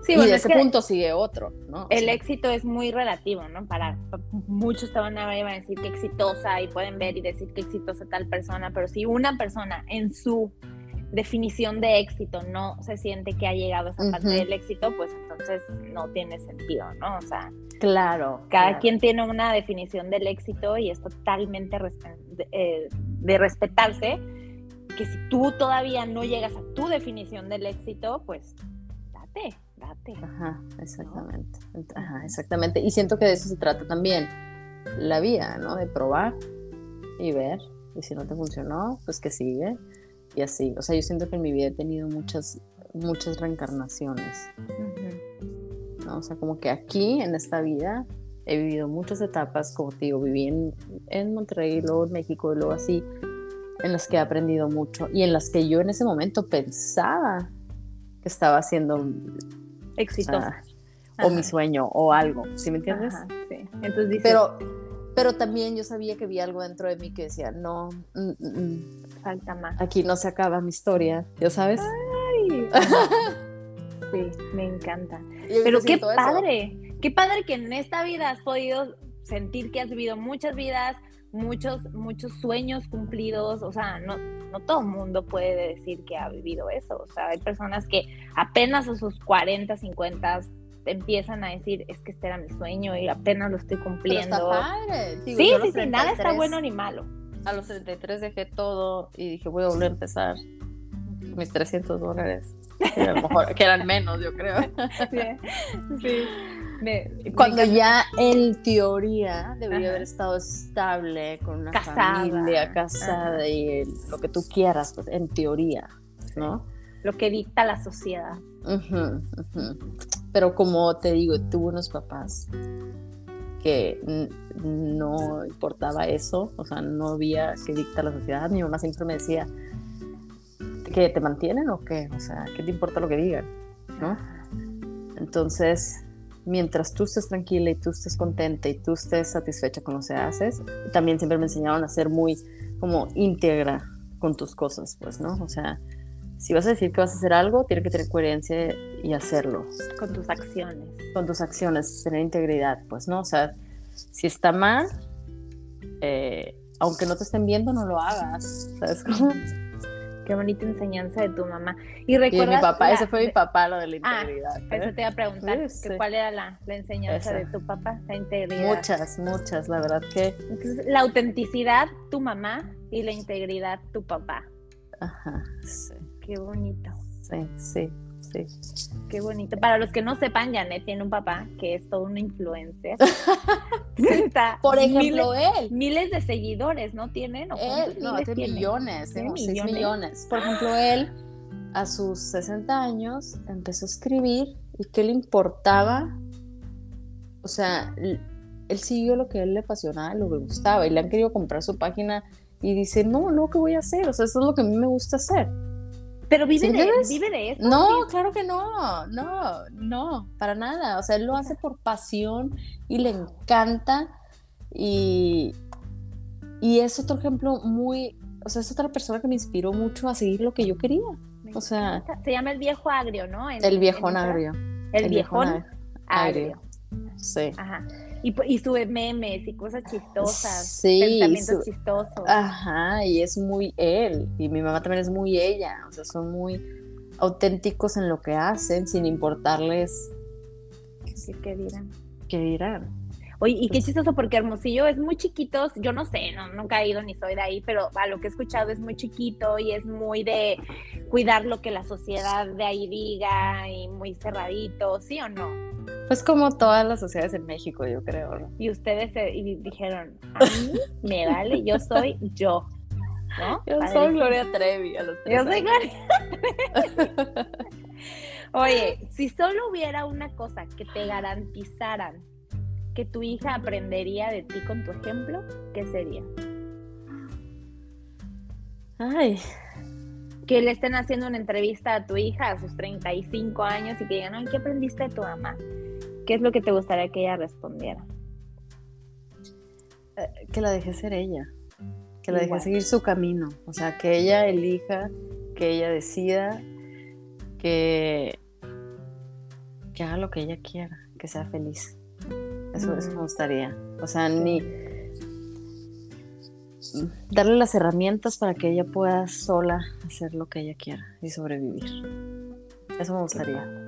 Sí, y de ese punto sigue otro, ¿no? El éxito es muy relativo, ¿no? Para muchos te van a, van a decir que exitosa y pueden ver y decir que exitosa tal persona, pero si una persona en su definición de éxito no se siente que ha llegado a esa parte del éxito, pues entonces no tiene sentido, ¿no? O sea, claro. Cada quien tiene una definición del éxito y es totalmente eh, de respetarse que si tú todavía no llegas a tu definición del éxito, pues date, date. Ajá, exactamente. Ajá, exactamente. Y siento que de eso se trata también la vida, ¿no? De probar y ver. Y si no te funcionó, pues que sigue. Y así. O sea, yo siento que en mi vida he tenido muchas, muchas reencarnaciones. ¿no? O sea, como que aquí, en esta vida, he vivido muchas etapas, como te digo, viví en, en Monterrey, luego en México, luego así en las que he aprendido mucho y en las que yo en ese momento pensaba que estaba haciendo exitosa. o mi sueño o algo, ¿sí me entiendes? sí. Entonces pero, pero también yo sabía que había algo dentro de mí que decía, no, mm, mm, mm, falta más. Aquí no se acaba mi historia, ¿ya sabes? Ay. sí, me encanta. Pero qué padre, qué padre que en esta vida has podido sentir que has vivido muchas vidas, muchos, muchos sueños cumplidos, o sea, no, no todo el mundo puede decir que ha vivido eso, o sea, hay personas que apenas a sus 40, 50 empiezan a decir, es que este era mi sueño y apenas lo estoy cumpliendo. Pero está padre. sí, sí, sí, nada está bueno ni malo. A los 33 dejé todo y dije, voy a volver a empezar mis 300 dólares, que, a lo mejor, que eran menos, yo creo. sí. sí. Cuando ya en teoría debería haber estado estable con una familia casada y lo que tú quieras, pues en teoría, ¿no? Lo que dicta la sociedad. Pero como te digo, tuve unos papás que no importaba eso, o sea, no había que dicta la sociedad. Mi mamá siempre me decía que te mantienen o qué, o sea, ¿qué te importa lo que digan? ¿no? Entonces, mientras tú estés tranquila y tú estés contenta y tú estés satisfecha con lo que haces, también siempre me enseñaron a ser muy como íntegra con tus cosas, pues, ¿no? O sea, si vas a decir que vas a hacer algo, tiene que tener coherencia y hacerlo. Con tus acciones. Con tus acciones, tener integridad, pues, ¿no? O sea, si está mal, eh, aunque no te estén viendo, no lo hagas, ¿sabes cómo? Qué bonita enseñanza de tu mamá. Y recuerda. mi papá, ese fue mi papá, lo de la ah, integridad. Ah, eso te iba a preguntar, ¿cuál era la, la enseñanza de tu papá? La integridad. Muchas, muchas, la verdad que. Entonces, la autenticidad, tu mamá, y la integridad, tu papá. Ajá, sí. Qué bonito. Sí, sí. Sí. Qué bonito. Para los que no sepan, Janet tiene un papá que es todo una influencer. Por ejemplo, él. Miles de seguidores, ¿no tienen? él, no, tiene millones, ¿Tiene millones? millones. Por ejemplo, él a sus 60 años empezó a escribir y qué le importaba. O sea, él siguió lo que a él le apasionaba, lo que le gustaba y le han querido comprar su página y dice, no, no, ¿qué voy a hacer? O sea, eso es lo que a mí me gusta hacer. Pero vive, de, vive de eso. No, claro que no, no, no, para nada. O sea, él lo hace por pasión y le encanta y, y es otro ejemplo muy, o sea, es otra persona que me inspiró mucho a seguir lo que yo quería. O sea, se llama el viejo agrio, ¿no? el viejón agrio. El, viejón agrio. Sí. Ajá. Y, y sube memes y cosas chistosas, sí, pensamientos chistosos. Ajá, y es muy él. Y mi mamá también es muy ella. O sea, son muy auténticos en lo que hacen, sin importarles. ¿Qué, dirán? ¿Qué dirán? Oye, y qué chistoso porque Hermosillo es muy chiquito, yo no sé, no, nunca he ido ni soy de ahí, pero a lo que he escuchado es muy chiquito y es muy de cuidar lo que la sociedad de ahí diga y muy cerradito, ¿sí o no? Pues como todas las sociedades en México, yo creo. Y ustedes dijeron, a mí me vale, yo soy yo. ¿no? Yo soy Gloria Trevi a los Yo soy Gloria Oye, si solo hubiera una cosa que te garantizaran que tu hija aprendería de ti con tu ejemplo, ¿qué sería? Ay. Que le estén haciendo una entrevista a tu hija a sus 35 años y que digan, ¿qué aprendiste de tu mamá? ¿Qué es lo que te gustaría que ella respondiera? Eh, que la deje ser ella, que la deje seguir su camino, o sea, que ella elija, que ella decida, que, que haga lo que ella quiera, que sea feliz. Eso, eso me gustaría. O sea, ni darle las herramientas para que ella pueda sola hacer lo que ella quiera y sobrevivir. Eso me gustaría.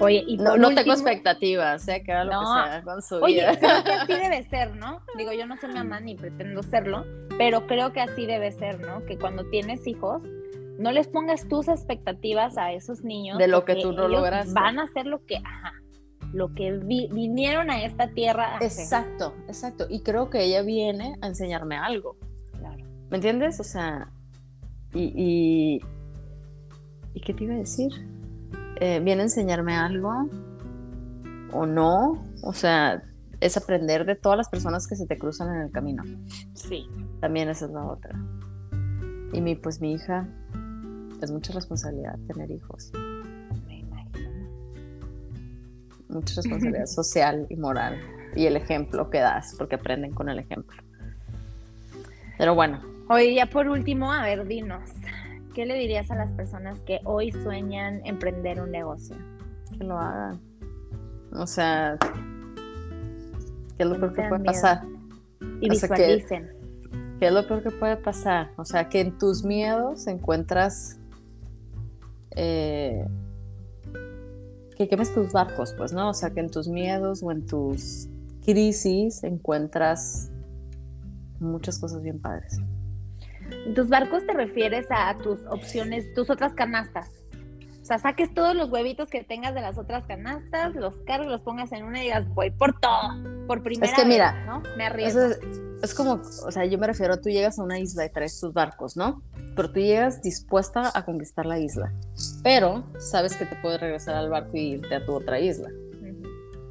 Oye, y no, no tengo expectativas, sea que haga lo que sea con su Oye, vida. creo que así debe ser, ¿no? Digo, yo no soy mamá ni pretendo serlo, pero creo que así debe ser, ¿no? Que cuando tienes hijos, no les pongas tus expectativas a esos niños. De lo que tú no logras. Van a hacer lo que, ajá, lo que vinieron a esta tierra. A exacto, exacto. Y creo que ella viene a enseñarme algo. Claro. ¿Me entiendes? O sea, y, y, ¿y qué te iba a decir? Eh, viene a enseñarme algo o no. O sea, es aprender de todas las personas que se te cruzan en el camino. Sí. También esa es la otra. Y mi, pues mi hija, es mucha responsabilidad tener hijos mucha responsabilidad social y moral y el ejemplo que das, porque aprenden con el ejemplo. Pero bueno. Oye, ya por último, a ver, dinos, ¿qué le dirías a las personas que hoy sueñan emprender un negocio? Que lo hagan. O sea, ¿qué es lo peor que puede pasar? Y visualicen. ¿Qué es lo peor que puede pasar? O sea, que en tus miedos encuentras eh, que quemes tus barcos, pues, ¿no? O sea, que en tus miedos o en tus crisis encuentras muchas cosas bien padres. ¿Tus barcos te refieres a tus opciones, tus otras canastas? O sea, saques todos los huevitos que tengas de las otras canastas, los cargos, los pongas en una y digas, voy por todo, por primera es que mira, vez, ¿no? Me arriesgo. Es, como, o sea, yo me refiero, tú llegas a una isla y traes tus barcos, ¿no? Pero tú llegas dispuesta a conquistar la isla, pero sabes que te puedes regresar al barco y irte a tu otra isla.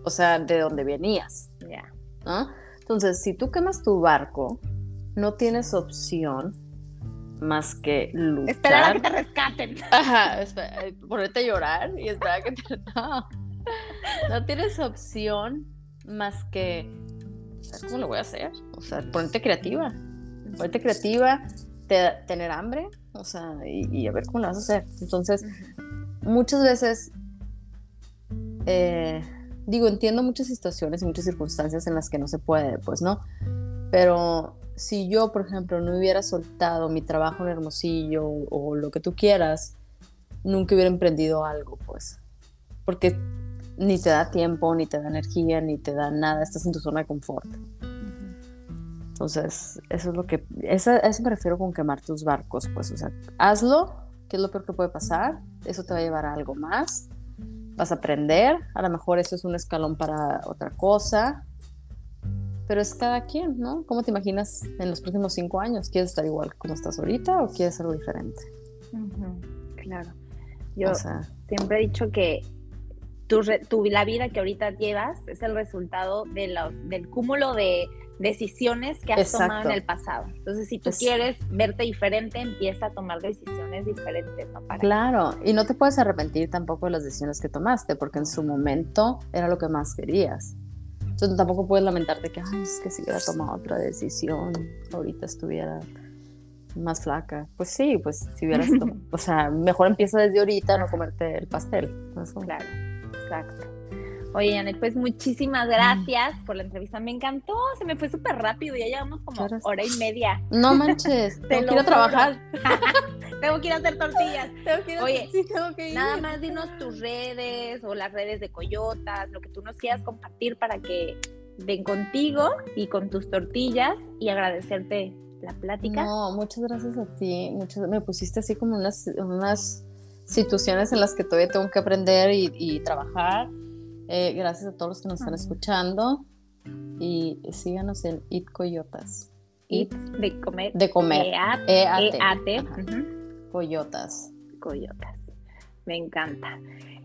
O sea, de donde venías. Ya. ¿no? Entonces, si tú quemas tu barco, no tienes opción más que luchar. Esperar a que te rescaten. Ajá, eh, ponerte a llorar y esperar a que te... No, no tienes opción más que... ¿Sabes cómo lo voy a hacer? O sea, ponerte creativa. Ponerte creativa, tener hambre, o sea, y, a ver cómo lo vas a hacer. Entonces, muchas veces... Eh, digo, entiendo muchas situaciones y muchas circunstancias en las que no se puede, pues, ¿no? Pero si yo, por ejemplo, no hubiera soltado mi trabajo en Hermosillo o, lo que tú quieras, nunca hubiera emprendido algo, pues. Porque ni te da tiempo, ni te da energía, ni te da nada, estás en tu zona de confort. Entonces, eso es lo que, eso, eso me refiero con quemar tus barcos, pues, o sea, hazlo, que es lo peor que puede pasar, eso te va a llevar a algo más, vas a aprender, a lo mejor eso es un escalón para otra cosa, pero es cada quien, ¿no? ¿Cómo te imaginas en los próximos cinco años? ¿Quieres estar igual como estás ahorita o quieres algo diferente? Claro. Yo siempre he dicho que tu, tu, la vida que ahorita llevas es el resultado de del cúmulo de decisiones que has tomado en el pasado. Entonces, si tú quieres verte diferente, empieza a tomar decisiones diferentes. ¿no? claro, y no te puedes arrepentir tampoco de las decisiones que tomaste, porque en su momento era lo que más querías. Entonces tampoco puedes lamentarte que, ay, es que si hubiera tomado otra decisión, ahorita estuviera más flaca. Pues sí, pues si hubieras tomado, o sea, mejor empieza desde ahorita a no comerte el pastel. Claro, exacto. Oye, Janet, pues muchísimas gracias por la entrevista. Me encantó, se me fue súper rápido. Ya llevamos como hora y media. No manches, tengo que ir a trabajar. tengo que ir a hacer tortillas. Tengo que ir a... Oye, sí, tengo que ir. nada más dinos tus redes o las redes de Coyotas, lo que tú nos quieras compartir para que ven contigo y con tus tortillas y agradecerte la plática. No, muchas gracias a ti. Muchas, me pusiste así como unas, unas situaciones en las que todavía tengo que aprender y, y trabajar eh, gracias a todos los que nos están escuchando y síganos en It Coyotas. It de comer. De comer. E-A-T. E Coyotas. Coyotas. Me encanta.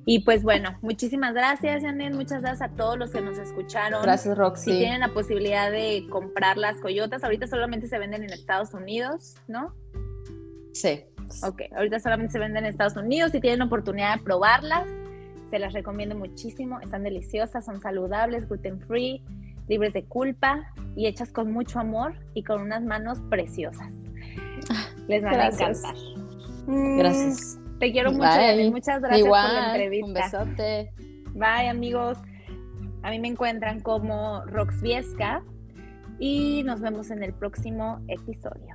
Y pues bueno, muchísimas gracias, Janet. Muchas gracias a todos los que nos escucharon. Gracias, Roxy. Si tienen la posibilidad de comprar las coyotas, ahorita solamente se venden en Estados Unidos, ¿no? Sí. Ok, ahorita solamente se venden en Estados Unidos. Si tienen la oportunidad de probarlas, se las recomiendo muchísimo. Están deliciosas, son saludables, gluten free, libres de culpa y hechas con mucho amor y con unas manos preciosas. Les van a encantar. Gracias. Mm, te quiero mucho, Muchas gracias por la entrevista. Un besote. Bye, amigos. A mí me encuentran como Rox Viesca y nos vemos en el próximo episodio.